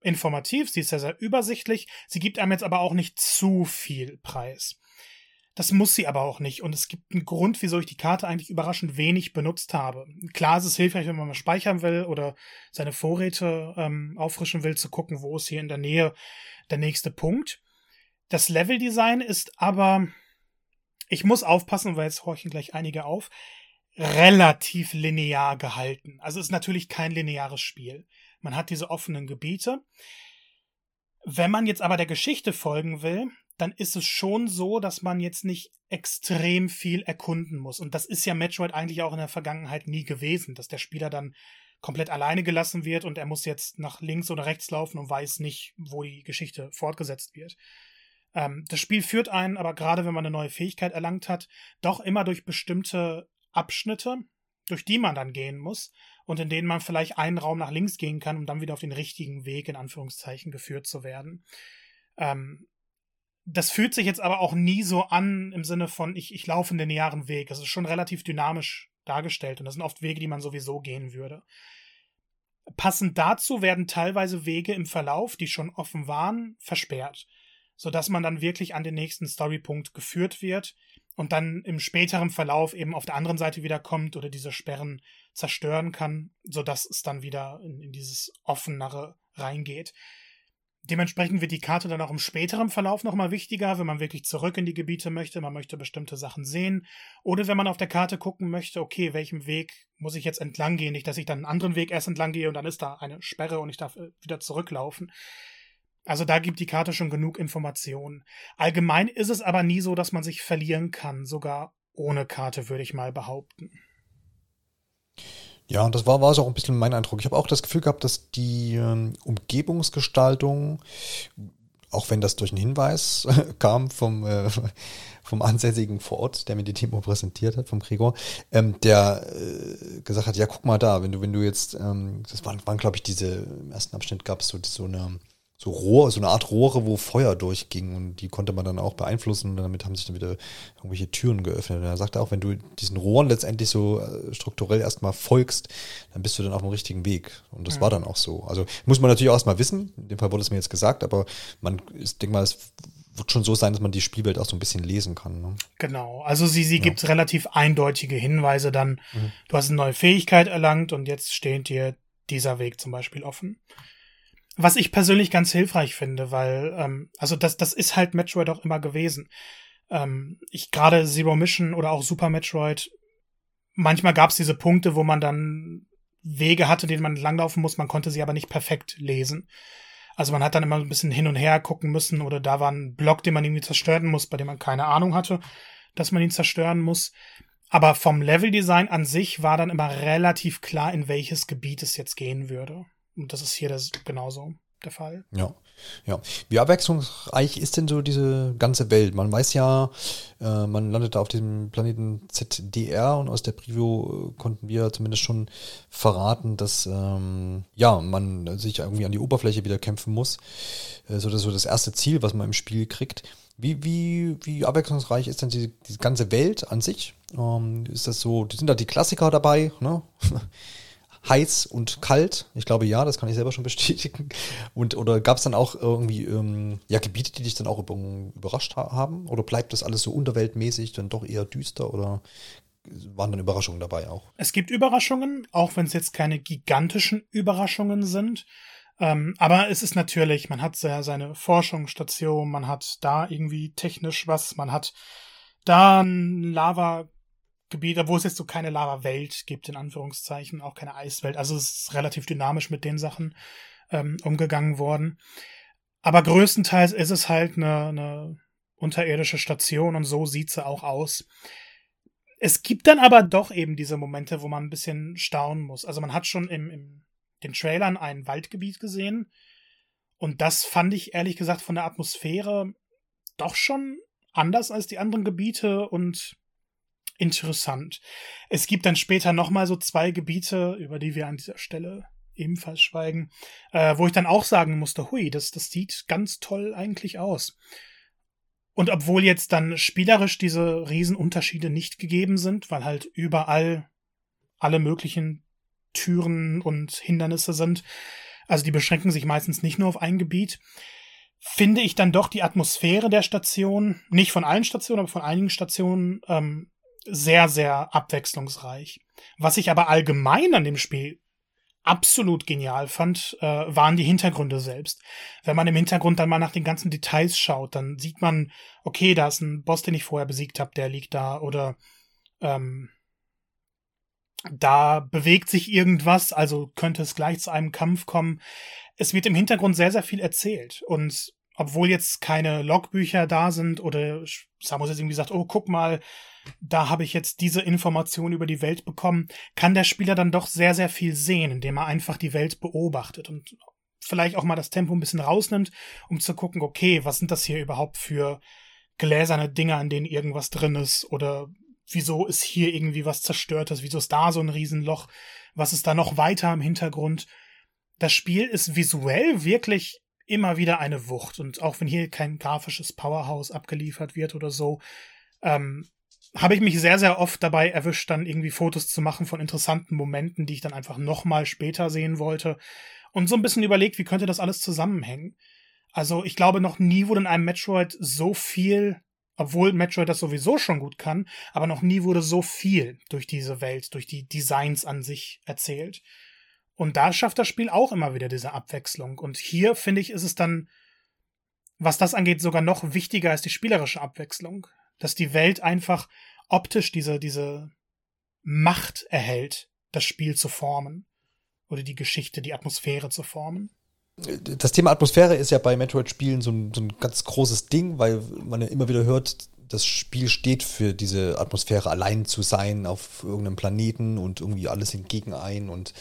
informativ, sie ist sehr, sehr übersichtlich, sie gibt einem jetzt aber auch nicht zu viel Preis. Das muss sie aber auch nicht. Und es gibt einen Grund, wieso ich die Karte eigentlich überraschend wenig benutzt habe. Klar ist es hilfreich, wenn man mal speichern will oder seine Vorräte ähm, auffrischen will, zu gucken, wo ist hier in der Nähe der nächste Punkt. Das Leveldesign ist aber, ich muss aufpassen, weil jetzt horchen gleich einige auf, relativ linear gehalten. Also es ist natürlich kein lineares Spiel. Man hat diese offenen Gebiete. Wenn man jetzt aber der Geschichte folgen will, dann ist es schon so, dass man jetzt nicht extrem viel erkunden muss. Und das ist ja Metroid eigentlich auch in der Vergangenheit nie gewesen, dass der Spieler dann komplett alleine gelassen wird und er muss jetzt nach links oder rechts laufen und weiß nicht, wo die Geschichte fortgesetzt wird. Ähm, das Spiel führt einen, aber gerade wenn man eine neue Fähigkeit erlangt hat, doch immer durch bestimmte Abschnitte, durch die man dann gehen muss und in denen man vielleicht einen Raum nach links gehen kann, um dann wieder auf den richtigen Weg in Anführungszeichen geführt zu werden. Ähm, das fühlt sich jetzt aber auch nie so an im Sinne von, ich, ich laufe einen linearen Weg. Es ist schon relativ dynamisch dargestellt und das sind oft Wege, die man sowieso gehen würde. Passend dazu werden teilweise Wege im Verlauf, die schon offen waren, versperrt, sodass man dann wirklich an den nächsten Storypunkt geführt wird und dann im späteren Verlauf eben auf der anderen Seite wieder kommt oder diese Sperren zerstören kann, sodass es dann wieder in, in dieses offenere reingeht. Dementsprechend wird die Karte dann auch im späteren Verlauf nochmal wichtiger, wenn man wirklich zurück in die Gebiete möchte, man möchte bestimmte Sachen sehen. Oder wenn man auf der Karte gucken möchte, okay, welchem Weg muss ich jetzt entlang gehen? Nicht, dass ich dann einen anderen Weg erst entlang gehe und dann ist da eine Sperre und ich darf äh, wieder zurücklaufen. Also da gibt die Karte schon genug Informationen. Allgemein ist es aber nie so, dass man sich verlieren kann, sogar ohne Karte, würde ich mal behaupten. Ja, das war, war so auch ein bisschen mein Eindruck. Ich habe auch das Gefühl gehabt, dass die ähm, Umgebungsgestaltung, auch wenn das durch einen Hinweis (laughs) kam vom, äh, vom Ansässigen vor Ort, der mir die Demo präsentiert hat, vom Gregor, ähm, der äh, gesagt hat, ja, guck mal da, wenn du, wenn du jetzt, ähm, das waren, waren glaube ich, diese, im ersten Abschnitt gab es so, so eine so Rohr, so eine Art Rohre, wo Feuer durchging und die konnte man dann auch beeinflussen und damit haben sich dann wieder irgendwelche Türen geöffnet. Und er sagte auch, wenn du diesen Rohren letztendlich so äh, strukturell erstmal folgst, dann bist du dann auf dem richtigen Weg. Und das mhm. war dann auch so. Also muss man natürlich auch erstmal wissen, in dem Fall wurde es mir jetzt gesagt, aber man, ich denke mal, es wird schon so sein, dass man die Spielwelt auch so ein bisschen lesen kann. Ne? Genau, also sie, sie ja. gibt relativ eindeutige Hinweise dann, mhm. du hast eine neue Fähigkeit erlangt und jetzt steht dir dieser Weg zum Beispiel offen. Was ich persönlich ganz hilfreich finde, weil, ähm, also das, das ist halt Metroid auch immer gewesen. Ähm, ich gerade Zero Mission oder auch Super Metroid, manchmal gab es diese Punkte, wo man dann Wege hatte, denen man langlaufen muss, man konnte sie aber nicht perfekt lesen. Also man hat dann immer ein bisschen hin und her gucken müssen oder da war ein Block, den man irgendwie zerstören muss, bei dem man keine Ahnung hatte, dass man ihn zerstören muss. Aber vom Leveldesign an sich war dann immer relativ klar, in welches Gebiet es jetzt gehen würde. Und das ist hier das genauso der Fall. Ja. Ja, wie abwechslungsreich ist denn so diese ganze Welt? Man weiß ja, äh, man landet da auf diesem Planeten ZDR und aus der Preview äh, konnten wir zumindest schon verraten, dass ähm, ja man sich irgendwie an die Oberfläche wieder kämpfen muss. Äh, so das ist so das erste Ziel, was man im Spiel kriegt. Wie, wie, wie abwechslungsreich ist denn die, die ganze Welt an sich? Ähm, ist das so, sind da die Klassiker dabei, ne? (laughs) heiß und kalt? Ich glaube ja, das kann ich selber schon (laughs) bestätigen. Und oder gab es dann auch irgendwie ähm, ja, Gebiete, die dich dann auch überrascht haben? Oder bleibt das alles so unterweltmäßig, dann doch eher düster oder waren dann Überraschungen dabei auch? Es gibt Überraschungen, auch wenn es jetzt keine gigantischen Überraschungen sind. Ähm, aber es ist natürlich, man hat ja seine Forschungsstation, man hat da irgendwie technisch was, man hat da ein Lava Gebiete, wo es jetzt so keine Lava-Welt gibt, in Anführungszeichen, auch keine Eiswelt. Also es ist relativ dynamisch mit den Sachen ähm, umgegangen worden. Aber größtenteils ist es halt eine, eine unterirdische Station und so sieht sie auch aus. Es gibt dann aber doch eben diese Momente, wo man ein bisschen staunen muss. Also man hat schon im, im den Trailern ein Waldgebiet gesehen und das fand ich ehrlich gesagt von der Atmosphäre doch schon anders als die anderen Gebiete und interessant. Es gibt dann später noch mal so zwei Gebiete, über die wir an dieser Stelle ebenfalls schweigen, äh, wo ich dann auch sagen musste, hui, das, das sieht ganz toll eigentlich aus. Und obwohl jetzt dann spielerisch diese Riesenunterschiede nicht gegeben sind, weil halt überall alle möglichen Türen und Hindernisse sind, also die beschränken sich meistens nicht nur auf ein Gebiet, finde ich dann doch die Atmosphäre der Station, nicht von allen Stationen, aber von einigen Stationen, ähm, sehr, sehr abwechslungsreich. Was ich aber allgemein an dem Spiel absolut genial fand, äh, waren die Hintergründe selbst. Wenn man im Hintergrund dann mal nach den ganzen Details schaut, dann sieht man, okay, da ist ein Boss, den ich vorher besiegt habe, der liegt da oder ähm, da bewegt sich irgendwas, also könnte es gleich zu einem Kampf kommen. Es wird im Hintergrund sehr, sehr viel erzählt und obwohl jetzt keine Logbücher da sind oder Samus jetzt irgendwie sagt, oh, guck mal, da habe ich jetzt diese Information über die Welt bekommen, kann der Spieler dann doch sehr, sehr viel sehen, indem er einfach die Welt beobachtet und vielleicht auch mal das Tempo ein bisschen rausnimmt, um zu gucken, okay, was sind das hier überhaupt für gläserne Dinge, an denen irgendwas drin ist oder wieso ist hier irgendwie was zerstörtes, wieso ist da so ein Riesenloch, was ist da noch weiter im Hintergrund. Das Spiel ist visuell wirklich immer wieder eine Wucht und auch wenn hier kein grafisches Powerhouse abgeliefert wird oder so, ähm, habe ich mich sehr, sehr oft dabei erwischt, dann irgendwie Fotos zu machen von interessanten Momenten, die ich dann einfach nochmal später sehen wollte. Und so ein bisschen überlegt, wie könnte das alles zusammenhängen. Also ich glaube, noch nie wurde in einem Metroid so viel, obwohl Metroid das sowieso schon gut kann, aber noch nie wurde so viel durch diese Welt, durch die Designs an sich erzählt. Und da schafft das Spiel auch immer wieder diese Abwechslung. Und hier, finde ich, ist es dann, was das angeht, sogar noch wichtiger als die spielerische Abwechslung dass die Welt einfach optisch diese, diese Macht erhält, das Spiel zu formen. Oder die Geschichte, die Atmosphäre zu formen. Das Thema Atmosphäre ist ja bei Metroid-Spielen so so ein ganz großes Ding, weil man ja immer wieder hört, das Spiel steht für diese Atmosphäre, allein zu sein auf irgendeinem Planeten und irgendwie alles entgegen ein. Und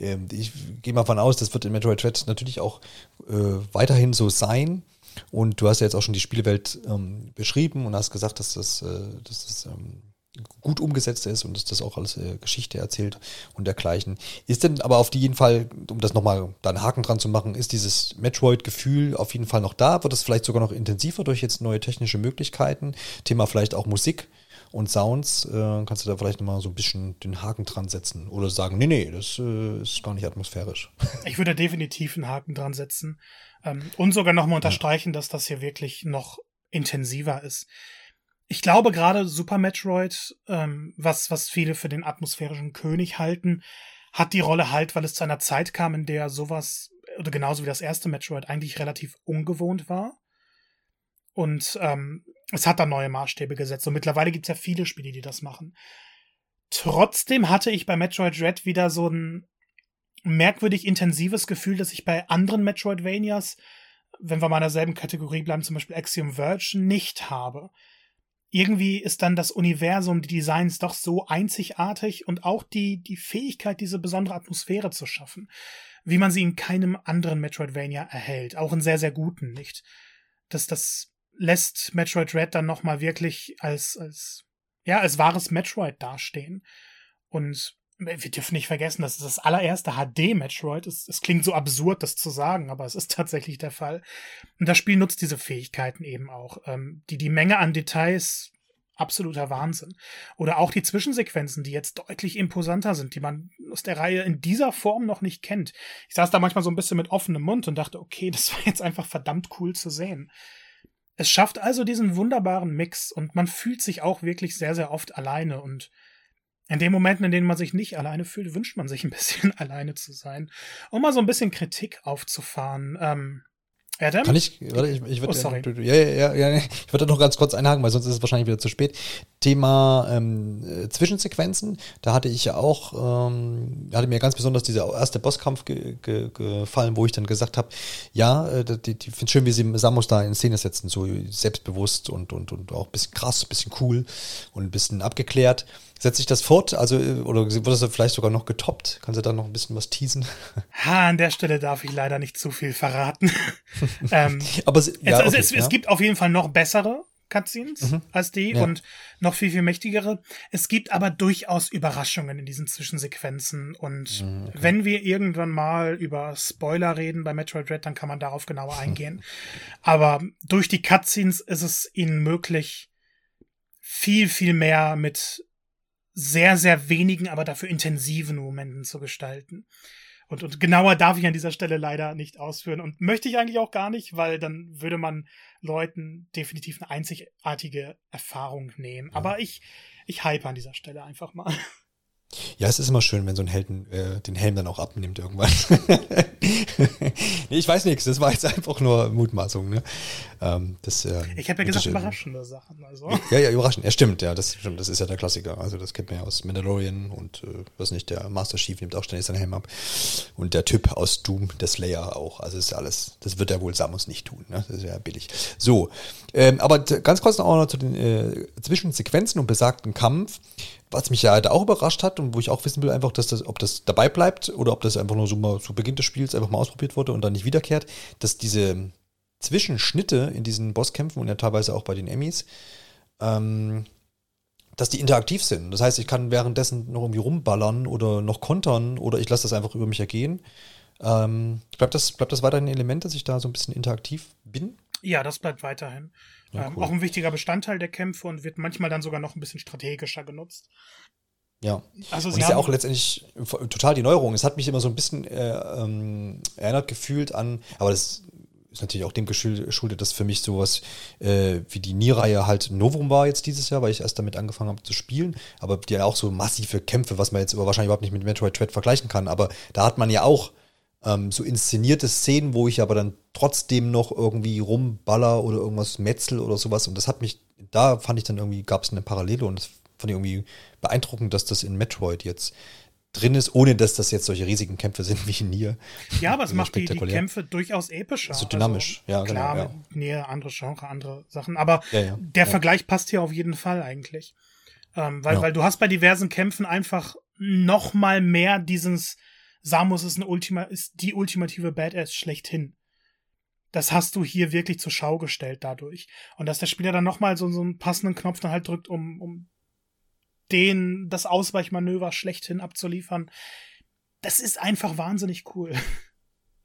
äh, ich gehe mal davon aus, das wird in Metroid Dread natürlich auch äh, weiterhin so sein. Und du hast ja jetzt auch schon die Spielewelt ähm, beschrieben und hast gesagt, dass das, äh, dass das ähm, gut umgesetzt ist und dass das auch alles äh, Geschichte erzählt und dergleichen. Ist denn aber auf jeden Fall, um das nochmal da einen Haken dran zu machen, ist dieses Metroid-Gefühl auf jeden Fall noch da? Wird es vielleicht sogar noch intensiver durch jetzt neue technische Möglichkeiten? Thema vielleicht auch Musik und Sounds. Äh, kannst du da vielleicht nochmal so ein bisschen den Haken dran setzen oder sagen, nee, nee, das äh, ist gar nicht atmosphärisch. (laughs) Ich würde definitiv einen Haken dran setzen. Ähm, und sogar nochmal unterstreichen, dass das hier wirklich noch intensiver ist. Ich glaube gerade Super Metroid, ähm, was, was viele für den atmosphärischen König halten, hat die Rolle halt, weil es zu einer Zeit kam, in der sowas, oder genauso wie das erste Metroid, eigentlich relativ ungewohnt war. Und ähm, es hat da neue Maßstäbe gesetzt. Und mittlerweile gibt es ja viele Spiele, die das machen. Trotzdem hatte ich bei Metroid Red wieder so ein merkwürdig intensives Gefühl, das ich bei anderen Metroidvanias, wenn wir mal in derselben Kategorie bleiben, zum Beispiel Axiom Verge, nicht habe. Irgendwie ist dann das Universum, die Designs doch so einzigartig und auch die, die Fähigkeit, diese besondere Atmosphäre zu schaffen, wie man sie in keinem anderen Metroidvania erhält, auch in sehr, sehr guten nicht. Das, das lässt Metroid Red dann nochmal wirklich als, als, ja, als wahres Metroid dastehen. Und wir dürfen nicht vergessen, das ist das allererste HD-Metroid. Es, es klingt so absurd, das zu sagen, aber es ist tatsächlich der Fall. Und das Spiel nutzt diese Fähigkeiten eben auch. Ähm, die, die Menge an Details, absoluter Wahnsinn. Oder auch die Zwischensequenzen, die jetzt deutlich imposanter sind, die man aus der Reihe in dieser Form noch nicht kennt. Ich saß da manchmal so ein bisschen mit offenem Mund und dachte, okay, (laughs) das war jetzt einfach verdammt cool zu sehen. Es schafft also diesen wunderbaren Mix und man fühlt sich auch wirklich sehr, sehr oft alleine und in den Momenten, in denen man sich nicht alleine fühlt, wünscht man sich ein bisschen (laughs) alleine zu sein, um mal so ein bisschen Kritik aufzufahren. Ähm, Adam? Kann ich, warte, ich, ich würde, oh, ja, ja, ja, ja, ich würde noch ganz kurz einhaken, weil sonst ist es wahrscheinlich wieder zu spät. Thema ähm, äh, Zwischensequenzen, da hatte ich ja auch, ähm, hatte mir ganz besonders dieser erste Bosskampf ge, ge, gefallen, wo ich dann gesagt habe, ja, äh, die, die finde schön, wie sie Samus da in Szene setzen, so selbstbewusst und, und, und auch ein bisschen krass, ein bisschen cool und ein bisschen abgeklärt. Setzt sich das fort? Also, oder wird das vielleicht sogar noch getoppt? Kannst du da noch ein bisschen was teasen? (laughs) Ha, an der Stelle darf ich leider nicht zu viel verraten. (laughs) ähm, Aber es, ja, es, okay, es, ja. es, gibt auf jeden Fall noch bessere, Cutscenes mhm. als die ja. und noch viel, viel mächtigere. Es gibt aber durchaus Überraschungen in diesen Zwischensequenzen und mhm, okay. wenn wir irgendwann mal über Spoiler reden bei Metroid Red, dann kann man darauf genauer (laughs) eingehen. aber durch die Cutscenes ist es ihnen möglich, viel, viel mehr mit sehr, sehr wenigen, aber dafür intensiven Momenten zu gestalten. Und, und genauer darf ich an dieser Stelle leider nicht ausführen und möchte ich eigentlich auch gar nicht, weil dann würde man Leuten definitiv eine einzigartige Erfahrung nehmen. Ja. Aber ich, ich hype an dieser Stelle einfach mal. Ja, es ist immer schön, wenn so ein Helden äh, den Helm dann auch abnimmt irgendwann. (laughs) (laughs) nee, ich weiß nichts, das war jetzt einfach nur Mutmaßung. Ne? Ähm, das, äh, ich habe ja gesagt, überraschende Sachen. Also. Ja, ja, überraschend. Ja, stimmt, ja, das stimmt. Das ist ja der Klassiker. Also das kennt man ja aus Mandalorian und äh, was nicht, der Master Chief nimmt auch ständig seinen Helm ab. Und der Typ aus Doom, der Slayer auch. Also ist ja alles, das wird er wohl Samus nicht tun. Ne? Das ist ja billig. So, ähm, aber ganz kurz noch, auch noch zu den äh, Zwischensequenzen und besagten Kampf was mich ja halt auch überrascht hat und wo ich auch wissen will, einfach, dass das, ob das dabei bleibt oder ob das einfach nur so mal zu Beginn des Spiels einfach mal ausprobiert wurde und dann nicht wiederkehrt, dass diese Zwischenschnitte in diesen Bosskämpfen und ja teilweise auch bei den Emmys, ähm, dass die interaktiv sind. Das heißt, ich kann währenddessen noch irgendwie rumballern oder noch kontern oder ich lasse das einfach über mich ergehen. Ähm, bleibt, das, bleibt das weiterhin ein Element, dass ich da so ein bisschen interaktiv bin? Ja, das bleibt weiterhin. Ja, ähm, cool. Auch ein wichtiger Bestandteil der Kämpfe und wird manchmal dann sogar noch ein bisschen strategischer genutzt. Ja. Also und ist ja auch letztendlich total die Neuerung. Es hat mich immer so ein bisschen äh, ähm, erinnert gefühlt an, aber das ist natürlich auch dem geschuldet, dass für mich sowas äh, wie die Nier-Reihe halt Novum war jetzt dieses Jahr, weil ich erst damit angefangen habe zu spielen. Aber die ja auch so massive Kämpfe, was man jetzt aber wahrscheinlich überhaupt nicht mit Metroid Dread vergleichen kann. Aber da hat man ja auch ähm, so inszenierte Szenen, wo ich aber dann trotzdem noch irgendwie rumballer oder irgendwas metzel oder sowas. Und das hat mich, da fand ich dann irgendwie, gab es eine Parallele und das fand ich irgendwie beeindruckend, dass das in Metroid jetzt drin ist, ohne dass das jetzt solche riesigen Kämpfe sind wie in Nier. Ja, aber es macht die, die, Kämpfe durchaus epischer. So dynamisch, also, ja, genau, klar, genau. Ja. Nier, andere Genre, andere Sachen. Aber ja, ja, der Vergleich passt hier auf jeden Fall eigentlich. Ähm, weil, weil du hast bei diversen Kämpfen einfach noch mal mehr dieses Samus ist, eine Ultima, ist die ultimative Badass schlechthin. Das hast du hier wirklich zur Schau gestellt dadurch. Und dass der Spieler dann nochmal so, so einen passenden Knopf dann halt drückt, um, um den, das Ausweichmanöver schlechthin abzuliefern, das ist einfach wahnsinnig cool.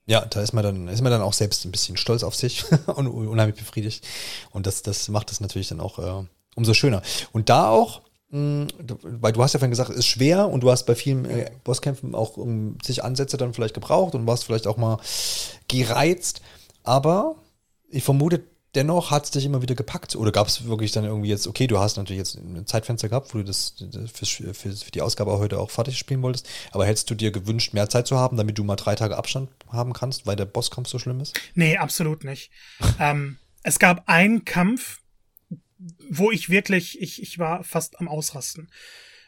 Ja, da ist man dann, ist man dann auch selbst ein bisschen stolz auf sich (laughs) und unheimlich befriedigt. Und das, das macht es natürlich dann auch äh, umso schöner. Und da auch, hm, weil du hast ja vorhin gesagt, es ist schwer und du hast bei vielen äh, Bosskämpfen auch um, sich Ansätze dann vielleicht gebraucht und warst vielleicht auch mal gereizt. Aber ich vermute, dennoch hat es dich immer wieder gepackt. Oder gab es wirklich dann irgendwie jetzt, okay, du hast natürlich jetzt ein Zeitfenster gehabt, wo du das, für, für, für die Ausgabe heute auch fertig spielen wolltest. Aber hättest du dir gewünscht, mehr Zeit zu haben, damit du mal drei Tage Abstand haben kannst, weil der Bosskampf so schlimm ist? Nee, absolut nicht. (laughs) ähm, es gab einen Kampf, wo ich wirklich, ich, ich war fast am Ausrasten.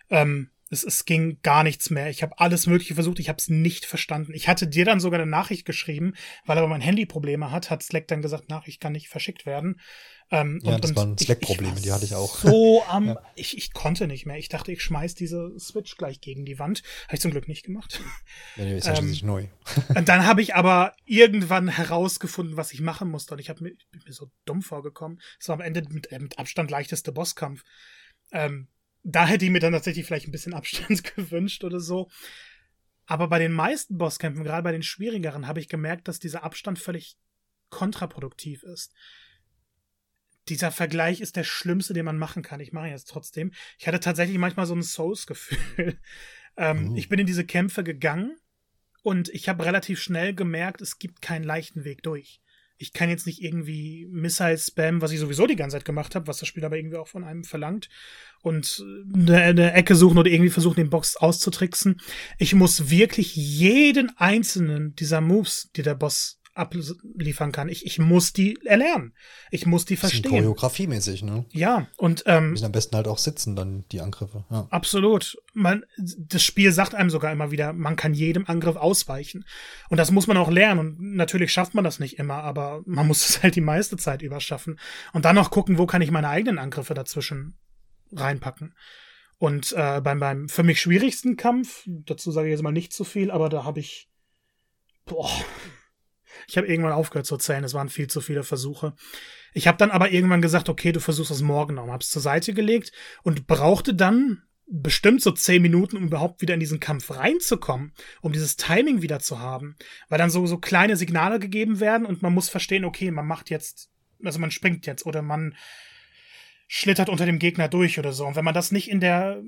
Ähm, es, es ging gar nichts mehr. Ich habe alles Mögliche versucht, ich habe es nicht verstanden. Ich hatte dir dann sogar eine Nachricht geschrieben, weil aber mein Handy Probleme hat, hat Slack dann gesagt, Nachricht kann nicht verschickt werden. Ähm, ja, und, das waren Slack-Probleme, die hatte ich auch. So (laughs) am, ja. ich, ich konnte nicht mehr. Ich dachte, ich schmeiß diese Switch gleich gegen die Wand. Habe ich zum Glück nicht gemacht. (laughs) Ja, die ist ja ähm, neu. und dann habe ich aber irgendwann herausgefunden, was ich machen musste. Und ich habe mir, bin mir so dumm vorgekommen. Es war am Ende mit, äh, mit Abstand leichteste Bosskampf. Ähm, da hätte ich mir dann tatsächlich vielleicht ein bisschen (laughs) Abstand gewünscht oder so. Aber bei den meisten Bosskämpfen, gerade bei den schwierigeren, habe ich gemerkt, dass dieser Abstand völlig kontraproduktiv ist. Dieser Vergleich ist der schlimmste, den man machen kann. Ich mache jetzt trotzdem. Ich hatte tatsächlich manchmal so ein Souls-Gefühl. (laughs) ähm, oh. Ich bin in diese Kämpfe gegangen und ich habe relativ schnell gemerkt, es gibt keinen leichten Weg durch ich kann jetzt nicht irgendwie Missile-Spam, was ich sowieso die ganze Zeit gemacht habe, was das Spiel aber irgendwie auch von einem verlangt, und eine, eine Ecke suchen oder irgendwie versuchen, den Box auszutricksen. Ich muss wirklich jeden einzelnen dieser Moves, die der Boss abliefern kann. Ich, ich muss die erlernen. Ich muss die verstehen. Choreografiemäßig, ne? Ja, und ähm, müssen am besten halt auch sitzen, dann die Angriffe. Ja. Absolut. Man, das Spiel sagt einem sogar immer wieder, man kann jedem Angriff ausweichen. Und das muss man auch lernen. Und natürlich schafft man das nicht immer, aber man muss (laughs) es halt die meiste Zeit über schaffen. Und dann noch gucken, wo kann ich meine eigenen Angriffe dazwischen reinpacken. Und äh, beim, beim für mich schwierigsten Kampf, dazu sage ich jetzt mal nicht zu viel, aber da habe ich boah, Ich habe irgendwann aufgehört zu zählen, es waren viel zu viele Versuche. Ich habe dann aber irgendwann gesagt, okay, du versuchst es morgen noch. Hab's zur Seite gelegt und brauchte dann bestimmt so zehn Minuten, um überhaupt wieder in diesen Kampf reinzukommen, um dieses Timing wieder zu haben. Weil dann so, so kleine Signale gegeben werden und man muss verstehen, okay, man macht jetzt, also man springt jetzt oder man schlittert unter dem Gegner durch oder so. Und wenn man das nicht in der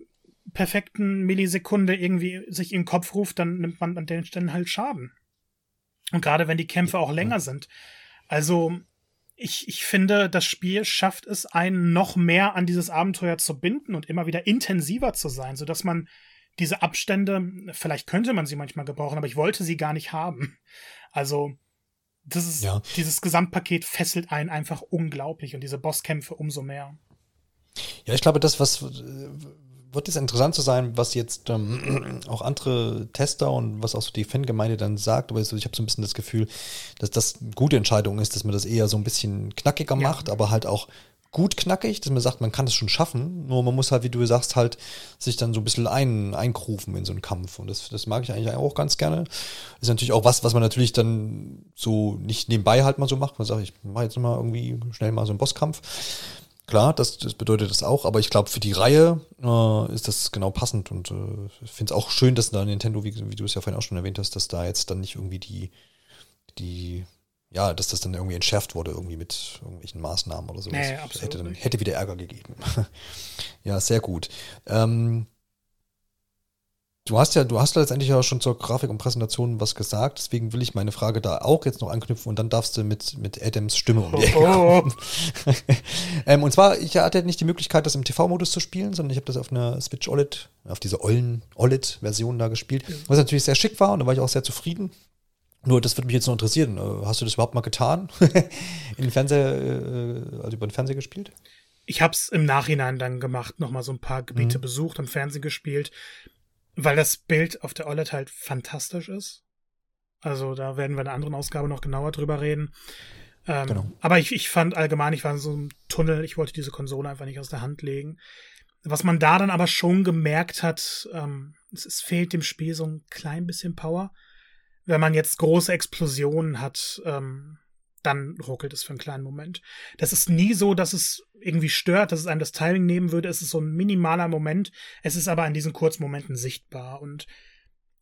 perfekten Millisekunde irgendwie sich in den Kopf ruft, dann nimmt man an den Stellen halt Schaden. Und gerade wenn die Kämpfe auch länger sind. Also, ich, ich finde, das Spiel schafft es, einen noch mehr an dieses Abenteuer zu binden und immer wieder intensiver zu sein, sodass man diese Abstände, vielleicht könnte man sie manchmal gebrauchen, aber ich wollte sie gar nicht haben. Also, das ist, ja. dieses Gesamtpaket fesselt einen einfach unglaublich und diese Bosskämpfe umso mehr. Ja, ich glaube, das, was wird es interessant zu sein, was jetzt ähm, (clears throat) auch andere Tester und was auch so die Fangemeinde dann sagt. Aber ich habe so ein bisschen das Gefühl, dass das eine gute Entscheidung ist, dass man das eher so ein bisschen knackiger ja. macht, aber halt auch gut knackig, dass man sagt, man kann es schon schaffen, nur man muss halt, wie du sagst, halt sich dann so ein bisschen ein, einkrufen in so einen Kampf. Und das, das mag ich eigentlich auch ganz gerne. Ist natürlich auch was, was man natürlich dann so nicht nebenbei halt mal so macht. Man sagt, ich mache jetzt mal irgendwie schnell mal so einen Bosskampf. Klar, das, das bedeutet das auch, aber ich glaube, für die Reihe äh, ist das genau passend und äh, ich finde es auch schön, dass da Nintendo, wie, wie du es ja vorhin auch schon erwähnt hast, dass da jetzt dann nicht irgendwie die, die, ja, dass das dann irgendwie entschärft wurde, irgendwie mit irgendwelchen Maßnahmen oder so. Nee, das hätte, dann, hätte wieder Ärger gegeben. (laughs) ja, sehr gut. Ähm, Du hast ja, du hast letztendlich ja schon zur Grafik und Präsentation was gesagt, deswegen will ich meine Frage da auch jetzt noch anknüpfen und dann darfst du mit, mit Adams Stimme um die Ecke oh. (laughs) kommen. (laughs) ähm, und zwar, ich hatte nicht die Möglichkeit, das im TV-Modus zu spielen, sondern ich habe das auf einer Switch OLED, auf ollen OLED-Version da gespielt, was natürlich sehr schick war und da war ich auch sehr zufrieden. Nur, das würde mich jetzt noch interessieren. Äh, hast du das überhaupt mal getan? (laughs) in den Fernseher, äh, also über den Fernseher gespielt? Ich habe es im Nachhinein dann gemacht, nochmal so ein paar Gebiete mhm. besucht, am Fernsehen gespielt. Weil das Bild auf der OLED halt fantastisch ist. Also da werden wir in einer anderen Ausgabe noch genauer drüber reden. Ähm, genau. Aber ich, ich fand allgemein, ich war in so einem Tunnel, ich wollte diese Konsole einfach nicht aus der Hand legen. Was man da dann aber schon gemerkt hat, ähm, es, es, fehlt dem Spiel so ein klein bisschen Power. Wenn man jetzt große Explosionen hat, ähm, dann ruckelt es für einen kleinen Moment. Das ist nie so, dass es irgendwie stört, dass es einem das Timing nehmen würde. Es ist so ein minimaler Moment. Es ist aber in diesen kurzen Momenten sichtbar. Und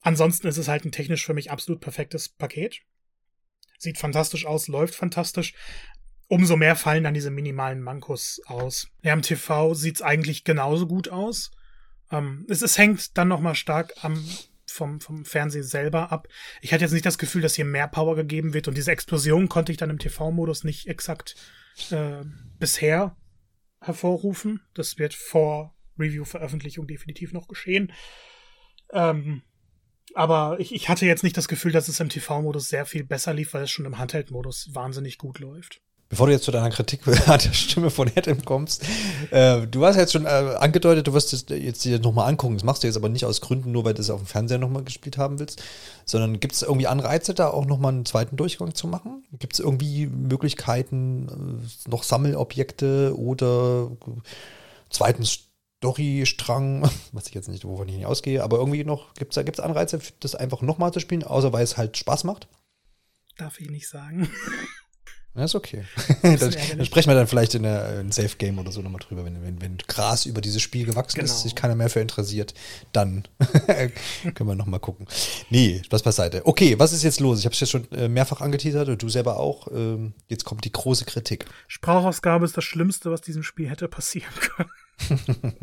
ansonsten ist es halt ein technisch für mich absolut perfektes Paket. Sieht fantastisch aus, läuft fantastisch. Umso mehr fallen dann diese minimalen Mankos aus. Ja, im TV sieht's eigentlich genauso gut aus. Ähm, es, es hängt dann nochmal stark am vom, vom Fernsehen selber ab. Ich hatte jetzt nicht das Gefühl, dass hier mehr Power gegeben wird und diese Explosion konnte ich dann im TV-Modus nicht exakt äh, bisher hervorrufen. Das wird vor Review-Veröffentlichung definitiv noch geschehen. Ähm, aber ich, ich hatte jetzt nicht das Gefühl, dass es im TV-Modus sehr viel besser lief, weil es schon im Handheld-Modus wahnsinnig gut läuft. Bevor du jetzt zu deiner Kritik (laughs) an der Stimme von Adam kommst, äh, du hast jetzt schon äh, angedeutet, du wirst es jetzt dir nochmal angucken. Das machst du jetzt aber nicht aus Gründen, nur weil du es auf dem Fernseher nochmal gespielt haben willst, sondern gibt es irgendwie Anreize, da auch nochmal einen zweiten Durchgang zu machen? Gibt es irgendwie Möglichkeiten, äh, noch Sammelobjekte oder zweiten Storystrang, (laughs) was ich jetzt nicht, wovon ich nicht ausgehe, aber irgendwie noch, gibt es gibt's Anreize, das einfach nochmal zu spielen, außer weil es halt Spaß macht? Darf ich nicht sagen. (laughs) Ja, ist okay. (laughs) dann, dann, sprechen wir dann vielleicht in einem Safe Game oder so nochmal drüber, wenn, wenn, wenn Gras über dieses Spiel gewachsen genau. ist, sich keiner mehr für interessiert, dann (laughs) können wir nochmal gucken. Nee, Spaß beiseite. Okay, was ist jetzt los? Ich habe es jetzt schon äh, mehrfach angeteasert und du selber auch. Ähm, jetzt kommt die große Kritik. Sprachausgabe ist das Schlimmste, was diesem Spiel hätte passieren können.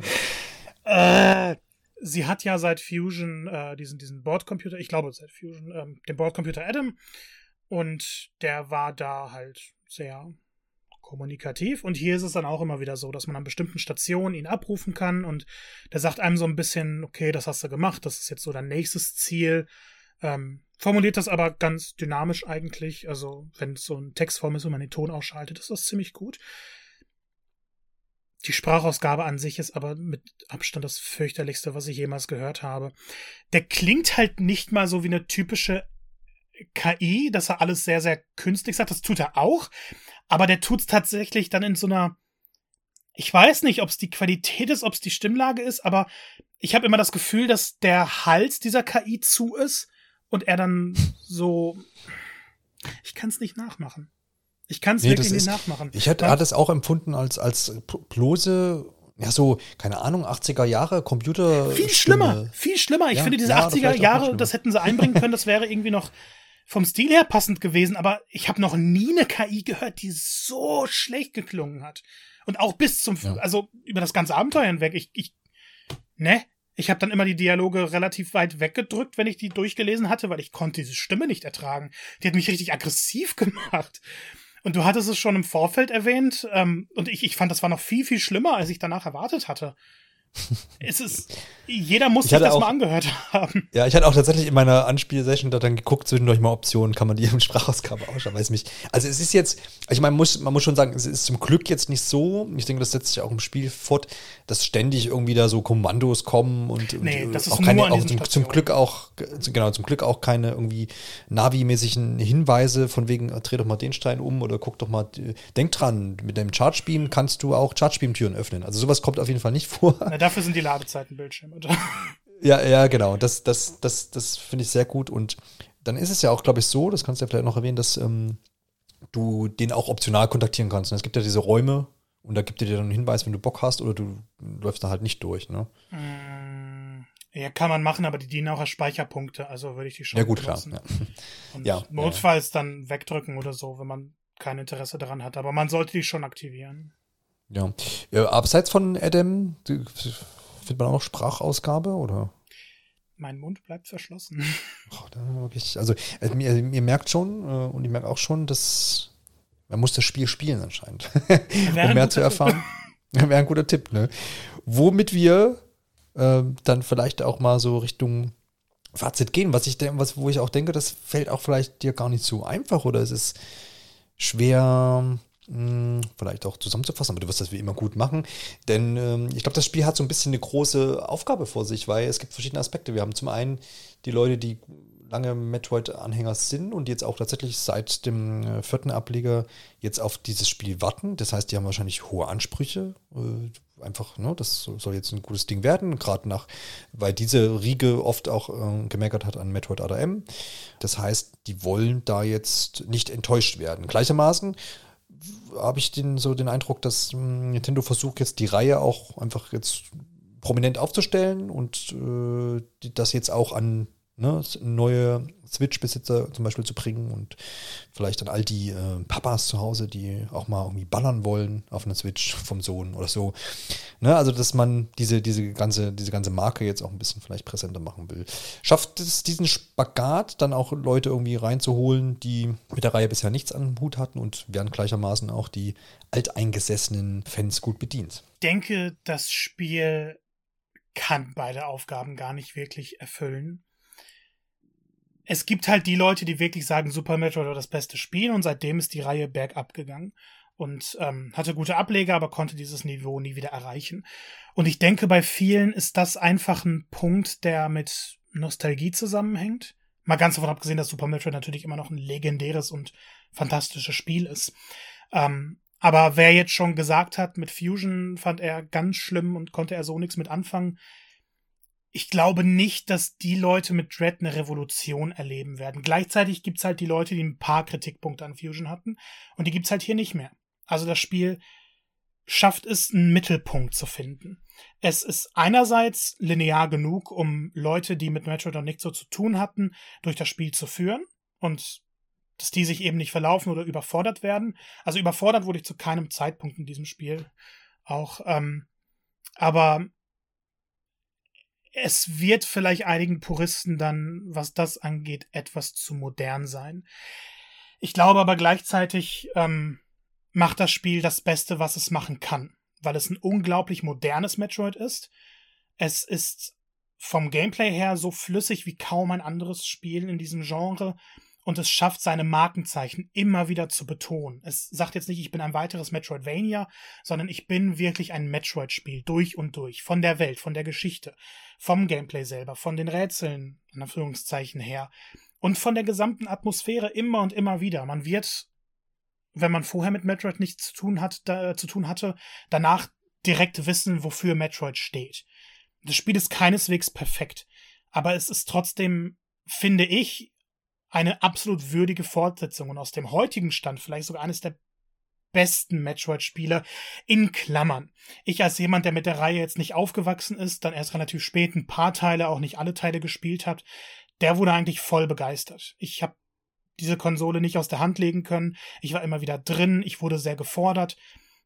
(laughs) äh, sie hat ja seit Fusion äh, diesen, diesen Bordcomputer, ich glaube seit Fusion, ähm, den Bordcomputer Adam und der war da halt sehr kommunikativ. Und hier ist es dann auch immer wieder so, dass man an bestimmten Stationen ihn abrufen kann und der sagt einem so ein bisschen, okay, das hast du gemacht, das ist jetzt so dein nächstes Ziel. Ähm, formuliert das aber ganz dynamisch eigentlich. Also, wenn es so ein Textform ist und man den Ton ausschaltet, ist das ziemlich gut. Die Sprachausgabe an sich ist aber mit Abstand das fürchterlichste, was ich jemals gehört habe. Der klingt halt nicht mal so wie eine typische KI, dass er alles sehr, sehr künstlich sagt. Das tut er auch. Aber der tut es tatsächlich dann in so einer. Ich weiß nicht, ob es die Qualität ist, ob es die Stimmlage ist, aber ich habe immer das Gefühl, dass der Hals dieser KI zu ist und er dann so. Ich kann es nicht nachmachen. Ich kann es nee, wirklich nicht nachmachen. Ich hatte, es auch empfunden als, als bloße ja, so, keine Ahnung, 80er Jahre Computer. Viel schlimmer, viel schlimmer. Ich ja, finde, diese ja, 80er Jahre, das hätten sie einbringen können, das wäre irgendwie noch vom Stil her passend gewesen, aber ich habe noch nie eine KI gehört, die so schlecht geklungen hat. Und auch bis zum, ja. also über das ganze Abenteuer hinweg. Ich, ich, ne? Ich habe dann immer die Dialoge relativ weit weggedrückt, wenn ich die durchgelesen hatte, weil ich konnte diese Stimme nicht ertragen. Die hat mich richtig aggressiv (laughs) gemacht. Und du hattest es schon im Vorfeld erwähnt, ähm, und ich, ich fand, das war noch viel, viel schlimmer, als ich danach erwartet hatte es ist, jeder muss sich das auch, mal angehört (laughs) haben. Ja, ich hatte auch tatsächlich in meiner Anspielsession da dann geguckt, zwischendurch mal Optionen, kann man die im (laughs) Sprachausgabe ausschauen, weiß mich. Also es ist jetzt, ich meine, man muss, man muss schon sagen, es ist zum Glück jetzt nicht so, ich denke, das setzt sich auch im Spiel fort, dass ständig irgendwie da so Kommandos kommen und, nee, und auch keine, auch zum, zum, Glück auch, genau, zum Glück auch keine irgendwie Navi-mäßigen Hinweise von wegen, dreh doch mal den Stein um oder guck doch mal, denk dran, mit dem Charge Beam kannst du auch Charge Beam Türen öffnen. Also sowas kommt auf jeden Fall nicht (laughs) vor. Na, dafür sind die Ladezeiten Bildschirme. ja, ja, genau. Das, das, das, das finde ich sehr gut. Und dann ist es ja auch, glaube ich, so, das kannst du ja vielleicht noch erwähnen, dass ähm, du den auch optional kontaktieren kannst. Und es gibt ja diese Räume und da gibt er dir dann einen Hinweis, wenn du Bock hast oder du läufst da halt nicht durch, ne? Mm, ja, kann man machen, aber die dienen auch als Speicherpunkte, also würde ich die schon Ja, gut, benutzen. klar. Ja. Und ja, notfalls ja. dann wegdrücken oder so, wenn man kein Interesse daran hat. Aber man sollte die schon aktivieren. Ja. ja abseits von Adam, findet man auch noch Sprachausgabe oder? Mein Mund bleibt verschlossen. (laughs) Oh, wirklich, also äh, mir, ihr merkt schon äh, und ich merke auch schon, dass man muss das Spiel spielen anscheinend, (laughs) um mehr zu erfahren. Wäre ein guter Tipp, ne? Womit wir äh, dann vielleicht auch mal so Richtung Fazit gehen, was ich denke, was, wo ich auch denke, das fällt auch vielleicht dir gar nicht so einfach oder es ist schwer vielleicht auch zusammenzufassen, aber du wirst das wie immer gut machen. Denn ähm, ich glaube, das Spiel hat so ein bisschen eine große Aufgabe vor sich, weil es gibt verschiedene Aspekte. Wir haben zum einen die Leute, die lange Metroid-Anhänger sind und jetzt auch tatsächlich seit dem äh, vierten Ableger jetzt auf dieses Spiel warten. Das heißt, die haben wahrscheinlich hohe Ansprüche. Äh, einfach, ne, das soll jetzt ein gutes Ding werden, gerade nach, weil diese Riege oft auch äh, gemeckert hat an Metroid ADM. Das heißt, die wollen da jetzt nicht enttäuscht werden. Gleichermaßen habe ich den, so den Eindruck, dass hm, Nintendo versucht jetzt die Reihe auch einfach jetzt prominent aufzustellen und äh, das jetzt auch an ne, neue Switch-Besitzer zum Beispiel zu bringen und vielleicht an all die äh, Papas zu Hause, die auch mal irgendwie ballern wollen auf einer Switch vom Sohn oder so. Ne, also, dass man diese, diese, ganze, diese ganze Marke jetzt auch ein bisschen vielleicht präsenter machen will. Schafft es diesen Spagat dann auch Leute irgendwie reinzuholen, die mit der Reihe bisher nichts an Hut hatten und werden gleichermaßen auch die alteingesessenen Fans gut bedient? Ich denke, das Spiel kann beide Aufgaben gar nicht wirklich erfüllen es gibt halt die Leute, die wirklich sagen, Super Metroid war das beste Spiel und seitdem ist die Reihe bergab gegangen und ähm, hatte gute Ableger, aber konnte dieses Niveau nie wieder erreichen. Und ich denke, bei vielen ist das einfach ein Punkt, der mit Nostalgie zusammenhängt. Mal ganz davon abgesehen, dass Super Metroid natürlich immer noch ein legendäres und fantastisches Spiel ist. Ähm, aber wer jetzt schon gesagt hat, mit Fusion fand er ganz schlimm und konnte er so nichts mit anfangen, ich glaube nicht, dass die Leute mit Dread eine Revolution erleben werden. Gleichzeitig gibt's halt die Leute, die ein paar Kritikpunkte an Fusion hatten und die gibt's halt hier nicht mehr. Also das Spiel schafft es, einen Mittelpunkt zu finden. Es ist einerseits linear genug, um Leute, die mit Metroid noch nichts so zu tun hatten, durch das Spiel zu führen und dass die sich eben nicht verlaufen oder überfordert werden. Also überfordert wurde ich zu keinem Zeitpunkt in diesem Spiel auch. Ähm, aber es wird vielleicht einigen Puristen dann, was das angeht, etwas zu modern sein. Ich glaube aber gleichzeitig ähm, macht das Spiel das Beste, was es machen kann, weil es ein unglaublich modernes Metroid ist. Es ist vom Gameplay her so flüssig wie kaum ein anderes Spiel in diesem Genre und es schafft seine Markenzeichen immer wieder zu betonen. Es sagt jetzt nicht, ich bin ein weiteres Metroidvania, sondern ich bin wirklich ein Metroid-Spiel durch und durch. Von der Welt, von der Geschichte, vom Gameplay selber, von den Rätseln, in Anführungszeichen her und von der gesamten Atmosphäre immer und immer wieder. Man wird, wenn man vorher mit Metroid nichts zu tun hat, da, zu tun hatte, danach direkt wissen, wofür Metroid steht. Das Spiel ist keineswegs perfekt, aber es ist trotzdem, finde ich, eine absolut würdige Fortsetzung und aus dem heutigen Stand vielleicht sogar eines der besten Metroid-Spiele in Klammern. Ich als jemand, der mit der Reihe jetzt nicht aufgewachsen ist, dann erst relativ spät ein paar Teile, auch nicht alle Teile gespielt hat, der wurde eigentlich voll begeistert. Ich habe diese Konsole nicht aus der Hand legen können. Ich war immer wieder drin, ich wurde sehr gefordert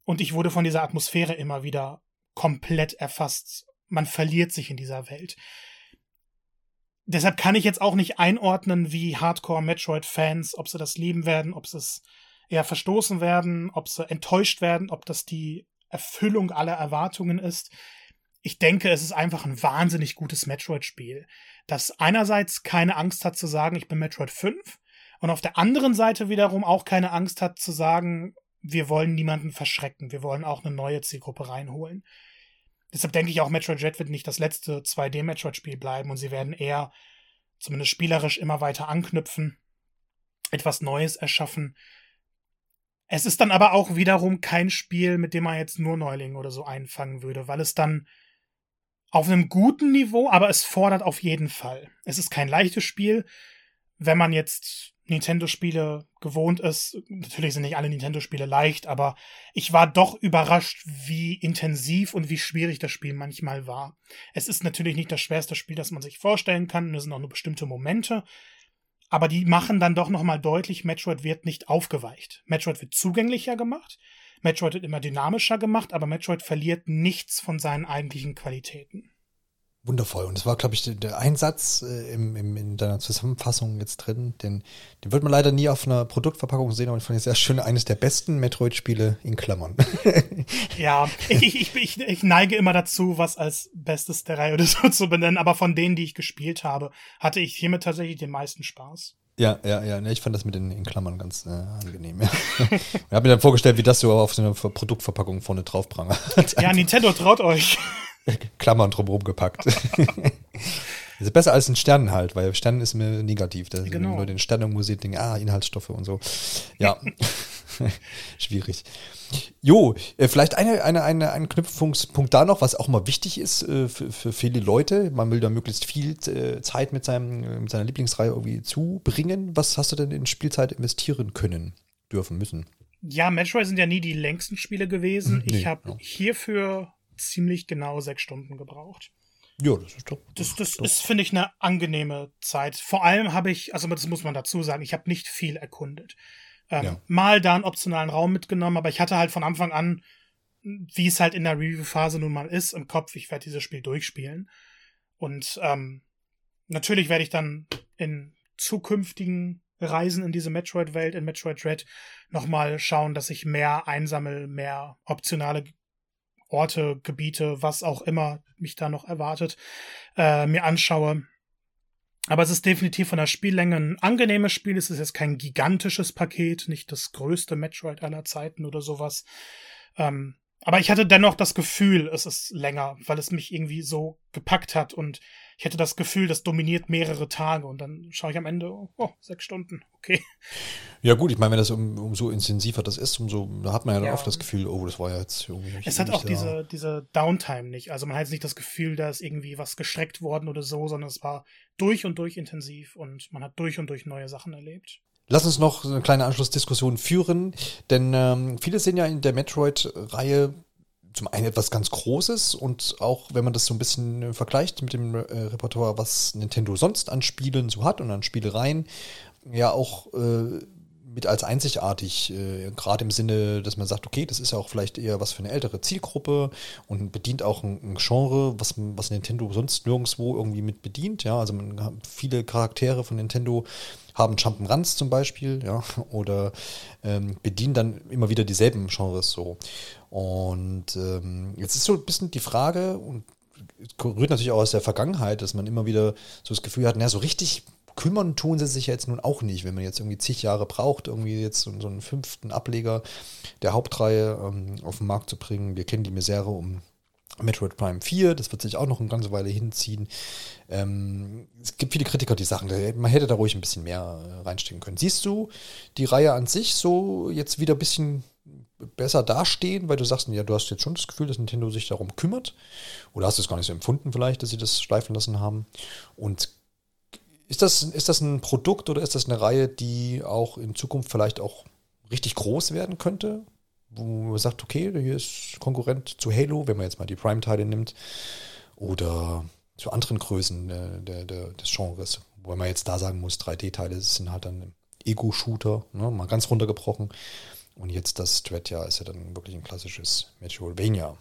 und ich wurde von dieser Atmosphäre immer wieder komplett erfasst. Man verliert sich in dieser Welt. Deshalb kann ich jetzt auch nicht einordnen, wie Hardcore-Metroid-Fans, ob sie das lieben werden, ob sie es eher verstoßen werden, ob sie enttäuscht werden, ob das die Erfüllung aller Erwartungen ist. Ich denke, es ist einfach ein wahnsinnig gutes Metroid-Spiel, das einerseits keine Angst hat zu sagen, ich bin Metroid 5 und auf der anderen Seite wiederum auch keine Angst hat zu sagen, wir wollen niemanden verschrecken, wir wollen auch eine neue Zielgruppe reinholen. Deshalb denke ich auch, Metroid Dread wird nicht das letzte 2D-Metroid-Spiel bleiben und sie werden eher, zumindest spielerisch, immer weiter anknüpfen, etwas Neues erschaffen. Es ist dann aber auch wiederum kein Spiel, mit dem man jetzt nur Neulinge oder so einfangen würde, weil es dann auf einem guten Niveau, aber es fordert auf jeden Fall. Es ist kein leichtes Spiel. Wenn man jetzt Nintendo-Spiele gewohnt ist. Natürlich sind nicht alle Nintendo-Spiele leicht, aber ich war doch überrascht, wie intensiv und wie schwierig das Spiel manchmal war. Es ist natürlich nicht das schwerste Spiel, das man sich vorstellen kann. Es sind auch nur bestimmte Momente. Aber die machen dann doch nochmal deutlich, Metroid wird nicht aufgeweicht. Metroid wird zugänglicher gemacht. Metroid wird immer dynamischer gemacht, aber Metroid verliert nichts von seinen eigentlichen Qualitäten. Wundervoll. Und das war, glaube ich, der Einsatz äh, im, im, in deiner Zusammenfassung jetzt drin. Den, den wird man leider nie auf einer Produktverpackung sehen, aber ich fand es sehr schön. Eines der besten Metroid-Spiele in Klammern. (laughs) ja, ich, ich, ich, ich neige immer dazu, was als Bestes der Reihe oder so (laughs) zu benennen. Aber von denen, die ich gespielt habe, hatte ich hiermit tatsächlich den meisten Spaß. Ja, ja, ja. Ich fand das mit den in Klammern ganz äh, angenehm. Ja. (laughs) ich habe mir dann vorgestellt, wie das so auf so einer Produktverpackung vorne drauf prangert. Ja, Nintendo traut euch. Klammern drumherum gepackt. (laughs) Das ist besser als ein Stern halt, weil Stern ist mir negativ. Da genau. Leute den Stern irgendwo sieht, denken, ah, Inhaltsstoffe und so. Ja, (laughs) schwierig. Jo, äh, vielleicht eine, eine, eine, ein Knüpfungspunkt da noch, was auch mal wichtig ist äh, für, für viele Leute. Man will da möglichst viel äh, Zeit mit, seinem, mit seiner Lieblingsreihe irgendwie zubringen. Was hast du denn in Spielzeit investieren können, dürfen, müssen? Ja, Metroid sind ja nie die längsten Spiele gewesen. Nee, ich habe ja. hierfür ziemlich genau sechs Stunden gebraucht. Ja, das ist doch. Das, das doch. ist, finde ich, eine angenehme Zeit. Vor allem habe ich, also das muss man dazu sagen, ich habe nicht viel erkundet. Ähm, ja. Mal da einen optionalen Raum mitgenommen, aber ich hatte halt von Anfang an, wie es halt in der Review-Phase nun mal ist, im Kopf, ich werde dieses Spiel durchspielen. Und ähm, natürlich werde ich dann in zukünftigen Reisen in diese Metroid-Welt, in Metroid Dread, nochmal schauen, dass ich mehr einsammel, mehr optionale Orte, Gebiete, was auch immer mich da noch erwartet, äh, mir anschaue. Aber es ist definitiv von der Spiellänge ein angenehmes Spiel. Es ist jetzt kein gigantisches Paket, nicht das größte Metroid aller Zeiten oder sowas. Ähm, aber ich hatte dennoch das Gefühl, es ist länger, weil es mich irgendwie so gepackt hat und ich hätte das Gefühl, das dominiert mehrere Tage und dann schaue ich am Ende, oh, sechs Stunden, okay. Ja gut, ich meine, wenn das um, umso intensiver das ist, umso, da hat man ja dann ja. oft das Gefühl, oh, das war ja jetzt irgendwie. Es hat auch diese, diese Downtime nicht. Also man hat jetzt nicht das Gefühl, da ist irgendwie was gestreckt worden oder so, sondern es war durch und durch intensiv und man hat durch und durch neue Sachen erlebt. Lass uns noch eine kleine Anschlussdiskussion führen, denn ähm, viele sehen ja in der Metroid-Reihe zum einen etwas ganz Großes und auch wenn man das so ein bisschen vergleicht mit dem äh, Repertoire, was Nintendo sonst an Spielen so hat und an Spielereien, ja auch äh, mit als einzigartig, äh, gerade im Sinne, dass man sagt, okay, das ist ja auch vielleicht eher was für eine ältere Zielgruppe und bedient auch ein, ein Genre, was, was Nintendo sonst nirgendwo irgendwie mit bedient. Ja, also man viele Charaktere von Nintendo haben Jump'n'Runs zum Beispiel, ja, (laughs) oder ähm, bedienen dann immer wieder dieselben Genres so. Und ähm, jetzt ist so ein bisschen die Frage, und rührt natürlich auch aus der Vergangenheit, dass man immer wieder so das Gefühl hat, naja, so richtig kümmern tun sie sich jetzt nun auch nicht, wenn man jetzt irgendwie zig Jahre braucht, irgendwie jetzt so, einen fünften Ableger der Hauptreihe ähm, auf den Markt zu bringen. Wir kennen die Misere um Metroid Prime 4, das wird sich auch noch eine ganze Weile hinziehen. Ähm, es gibt viele Kritiker, die sagen, man hätte da ruhig ein bisschen mehr äh, reinstecken können. Siehst du die Reihe an sich so jetzt wieder ein bisschen besser dastehen, weil du sagst, ja, du hast jetzt schon das Gefühl, dass Nintendo sich darum kümmert? Oder hast du es gar nicht so empfunden vielleicht, dass sie das schleifen lassen haben? Und Ist das, ist das ein Produkt oder ist das eine Reihe, die auch in Zukunft vielleicht auch richtig groß werden könnte? Wo man sagt, okay, hier ist Konkurrent zu Halo, wenn man jetzt mal die Prime-Teile nimmt, oder zu anderen Größen äh, der, der, des Genres. Wobei man jetzt da sagen muss, 3D-Teile sind halt dann Ego-Shooter, ne, mal ganz runtergebrochen. Und jetzt das Dread ja ist ja dann wirklich ein klassisches Metroidvania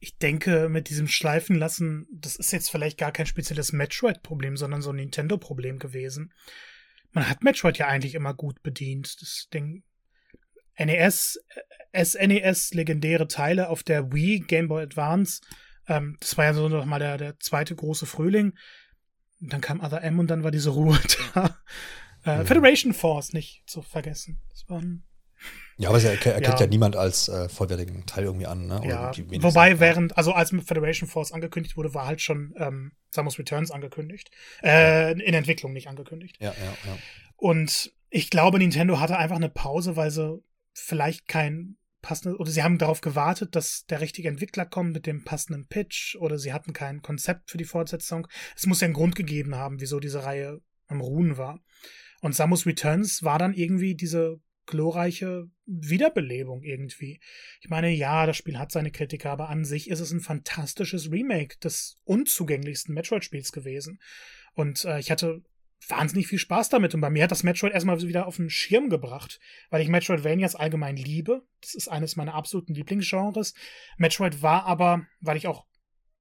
ich denke, mit diesem Schleifen lassen, das ist jetzt vielleicht gar kein spezielles Metroid-Problem, sondern so ein Nintendo-Problem gewesen. Man hat Metroid ja eigentlich immer gut bedient. Das Ding. NES, SNES, legendäre Teile auf der Wii, Game Boy Advance. Ähm, das war ja so nochmal der, der zweite große Frühling. Und dann kam Other M und dann war diese Ruhe (laughs) da. Äh, ja. Federation Force nicht zu vergessen. Das war ein ja, aber er erkennt ja, ja niemand als äh, vollwertigen Teil irgendwie an. Ne? ja, wobei während, also als Federation Force angekündigt wurde, war halt schon ähm, Samus Returns angekündigt. Äh, in Entwicklung nicht angekündigt. Ja, ja, ja. Und ich glaube, Nintendo hatte einfach eine Pause, weil sie vielleicht kein passendes, oder sie haben darauf gewartet, dass der richtige Entwickler kommt mit dem passenden Pitch, oder sie hatten kein Konzept für die Fortsetzung. Es muss ja einen Grund gegeben haben, wieso diese Reihe am Ruhen war. Und Samus Returns war dann irgendwie diese glorreiche Wiederbelebung irgendwie. Ich meine, ja, das Spiel hat seine Kritiker, aber an sich ist es ein fantastisches Remake des unzugänglichsten Metroid-Spiels gewesen. Und äh, ich hatte wahnsinnig viel Spaß damit und bei mir hat das Metroid erstmal wieder auf den Schirm gebracht, weil ich Metroidvanias allgemein liebe. Das ist eines meiner absoluten Lieblingsgenres. Metroid war aber, weil ich auch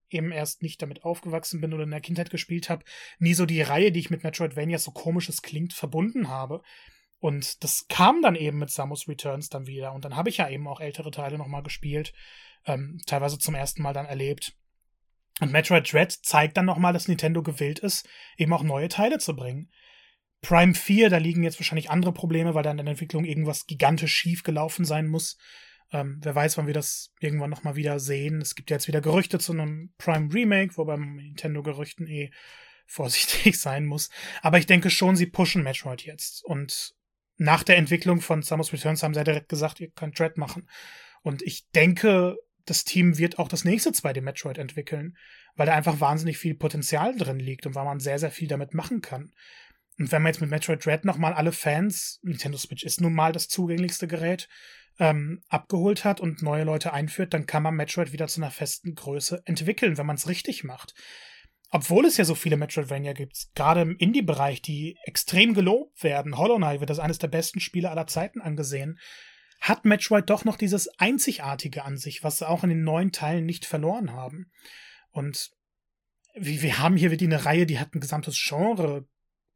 eben erst nicht damit aufgewachsen bin oder in der Kindheit gespielt habe, nie so die Reihe, die ich mit Metroidvania so komisch es klingt, verbunden habe. Und das kam dann eben mit Samus Returns dann wieder. Und dann habe ich ja eben auch ältere Teile nochmal gespielt, ähm, teilweise zum ersten Mal dann erlebt. Und Metroid Dread zeigt dann nochmal, dass Nintendo gewillt ist, eben auch neue Teile zu bringen. Prime 4, da liegen jetzt wahrscheinlich andere Probleme, weil da in der Entwicklung irgendwas gigantisch schief gelaufen sein muss. Ähm, wer weiß, wann wir das irgendwann nochmal wieder sehen. Es gibt jetzt wieder Gerüchte zu einem Prime Remake, wobei man Nintendo-Gerüchten eh (laughs) vorsichtig sein muss. Aber ich denke schon, sie pushen Metroid jetzt. Und nach der Entwicklung von Samus Returns haben sie ja direkt gesagt, ihr könnt Dread machen. Und ich denke, das Team wird auch das nächste 2D Metroid entwickeln, weil da einfach wahnsinnig viel Potenzial drin liegt und weil man sehr, sehr viel damit machen kann. Und wenn man jetzt mit Metroid Dread nochmal alle Fans, Nintendo Switch ist nun mal das zugänglichste Gerät, ähm, abgeholt hat und neue Leute einführt, dann kann man Metroid wieder zu einer festen Größe entwickeln, wenn man es richtig macht obwohl es ja so viele Metroidvania gibt, gerade im Indie-Bereich, die extrem gelobt werden, Hollow Knight wird als eines der besten Spiele aller Zeiten angesehen, hat Metroid doch noch dieses Einzigartige an sich, was sie auch in den neuen Teilen nicht verloren haben. Und wir haben hier wirklich eine Reihe, die hat ein gesamtes Genre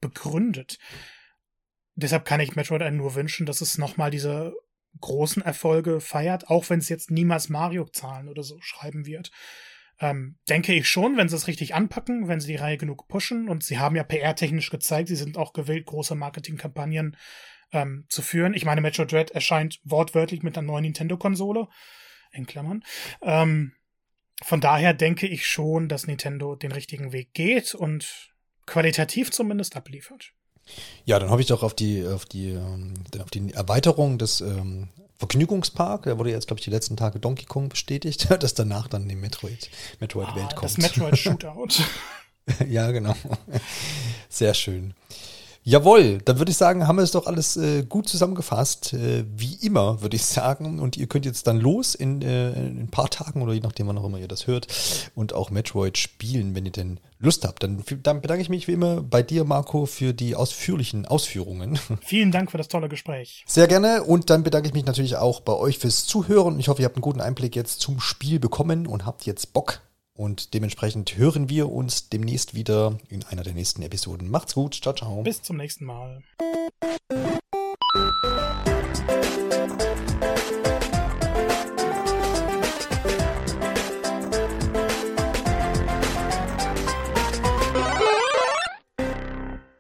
begründet. Deshalb kann ich Metroid einen nur wünschen, dass es nochmal diese großen Erfolge feiert, auch wenn es jetzt niemals Mario-Zahlen oder so schreiben wird. Ähm, denke ich schon, wenn sie es richtig anpacken, wenn sie die Reihe genug pushen und sie haben ja PR-technisch gezeigt, sie sind auch gewillt, große Marketingkampagnen ähm, zu führen. Ich meine, Metro Dread erscheint wortwörtlich mit einer neuen Nintendo-Konsole, in Klammern. Ähm, von daher denke ich schon, dass Nintendo den richtigen Weg geht und qualitativ zumindest abliefert. Ja, dann hoffe ich doch auf die, auf die, ähm, auf die Erweiterung des ähm, Vergnügungspark, da wurde jetzt, glaube ich, die letzten Tage Donkey Kong bestätigt, (laughs) dass danach dann die Metroid, Metroid-Welt ah, kommt. Das Metroid-Shootout. (laughs) ja, genau. Sehr schön. Jawohl, dann würde ich sagen, haben wir es doch alles äh, gut zusammengefasst. Äh, wie immer, würde ich sagen. Und ihr könnt jetzt dann los in, äh, in, ein paar Tagen oder je nachdem, wann auch immer ihr das hört und auch Metroid spielen, wenn ihr denn Lust habt. Dann, dann bedanke ich mich wie immer bei dir, Marco, für die ausführlichen Ausführungen. (laughs) Vielen Dank für das tolle Gespräch. Sehr gerne. Und dann bedanke ich mich natürlich auch bei euch fürs Zuhören. Ich hoffe, ihr habt einen guten Einblick jetzt zum Spiel bekommen und habt jetzt Bock und dementsprechend hören wir uns demnächst wieder in einer der nächsten Episoden. Macht's gut. Ciao, ciao. Bis zum nächsten Mal.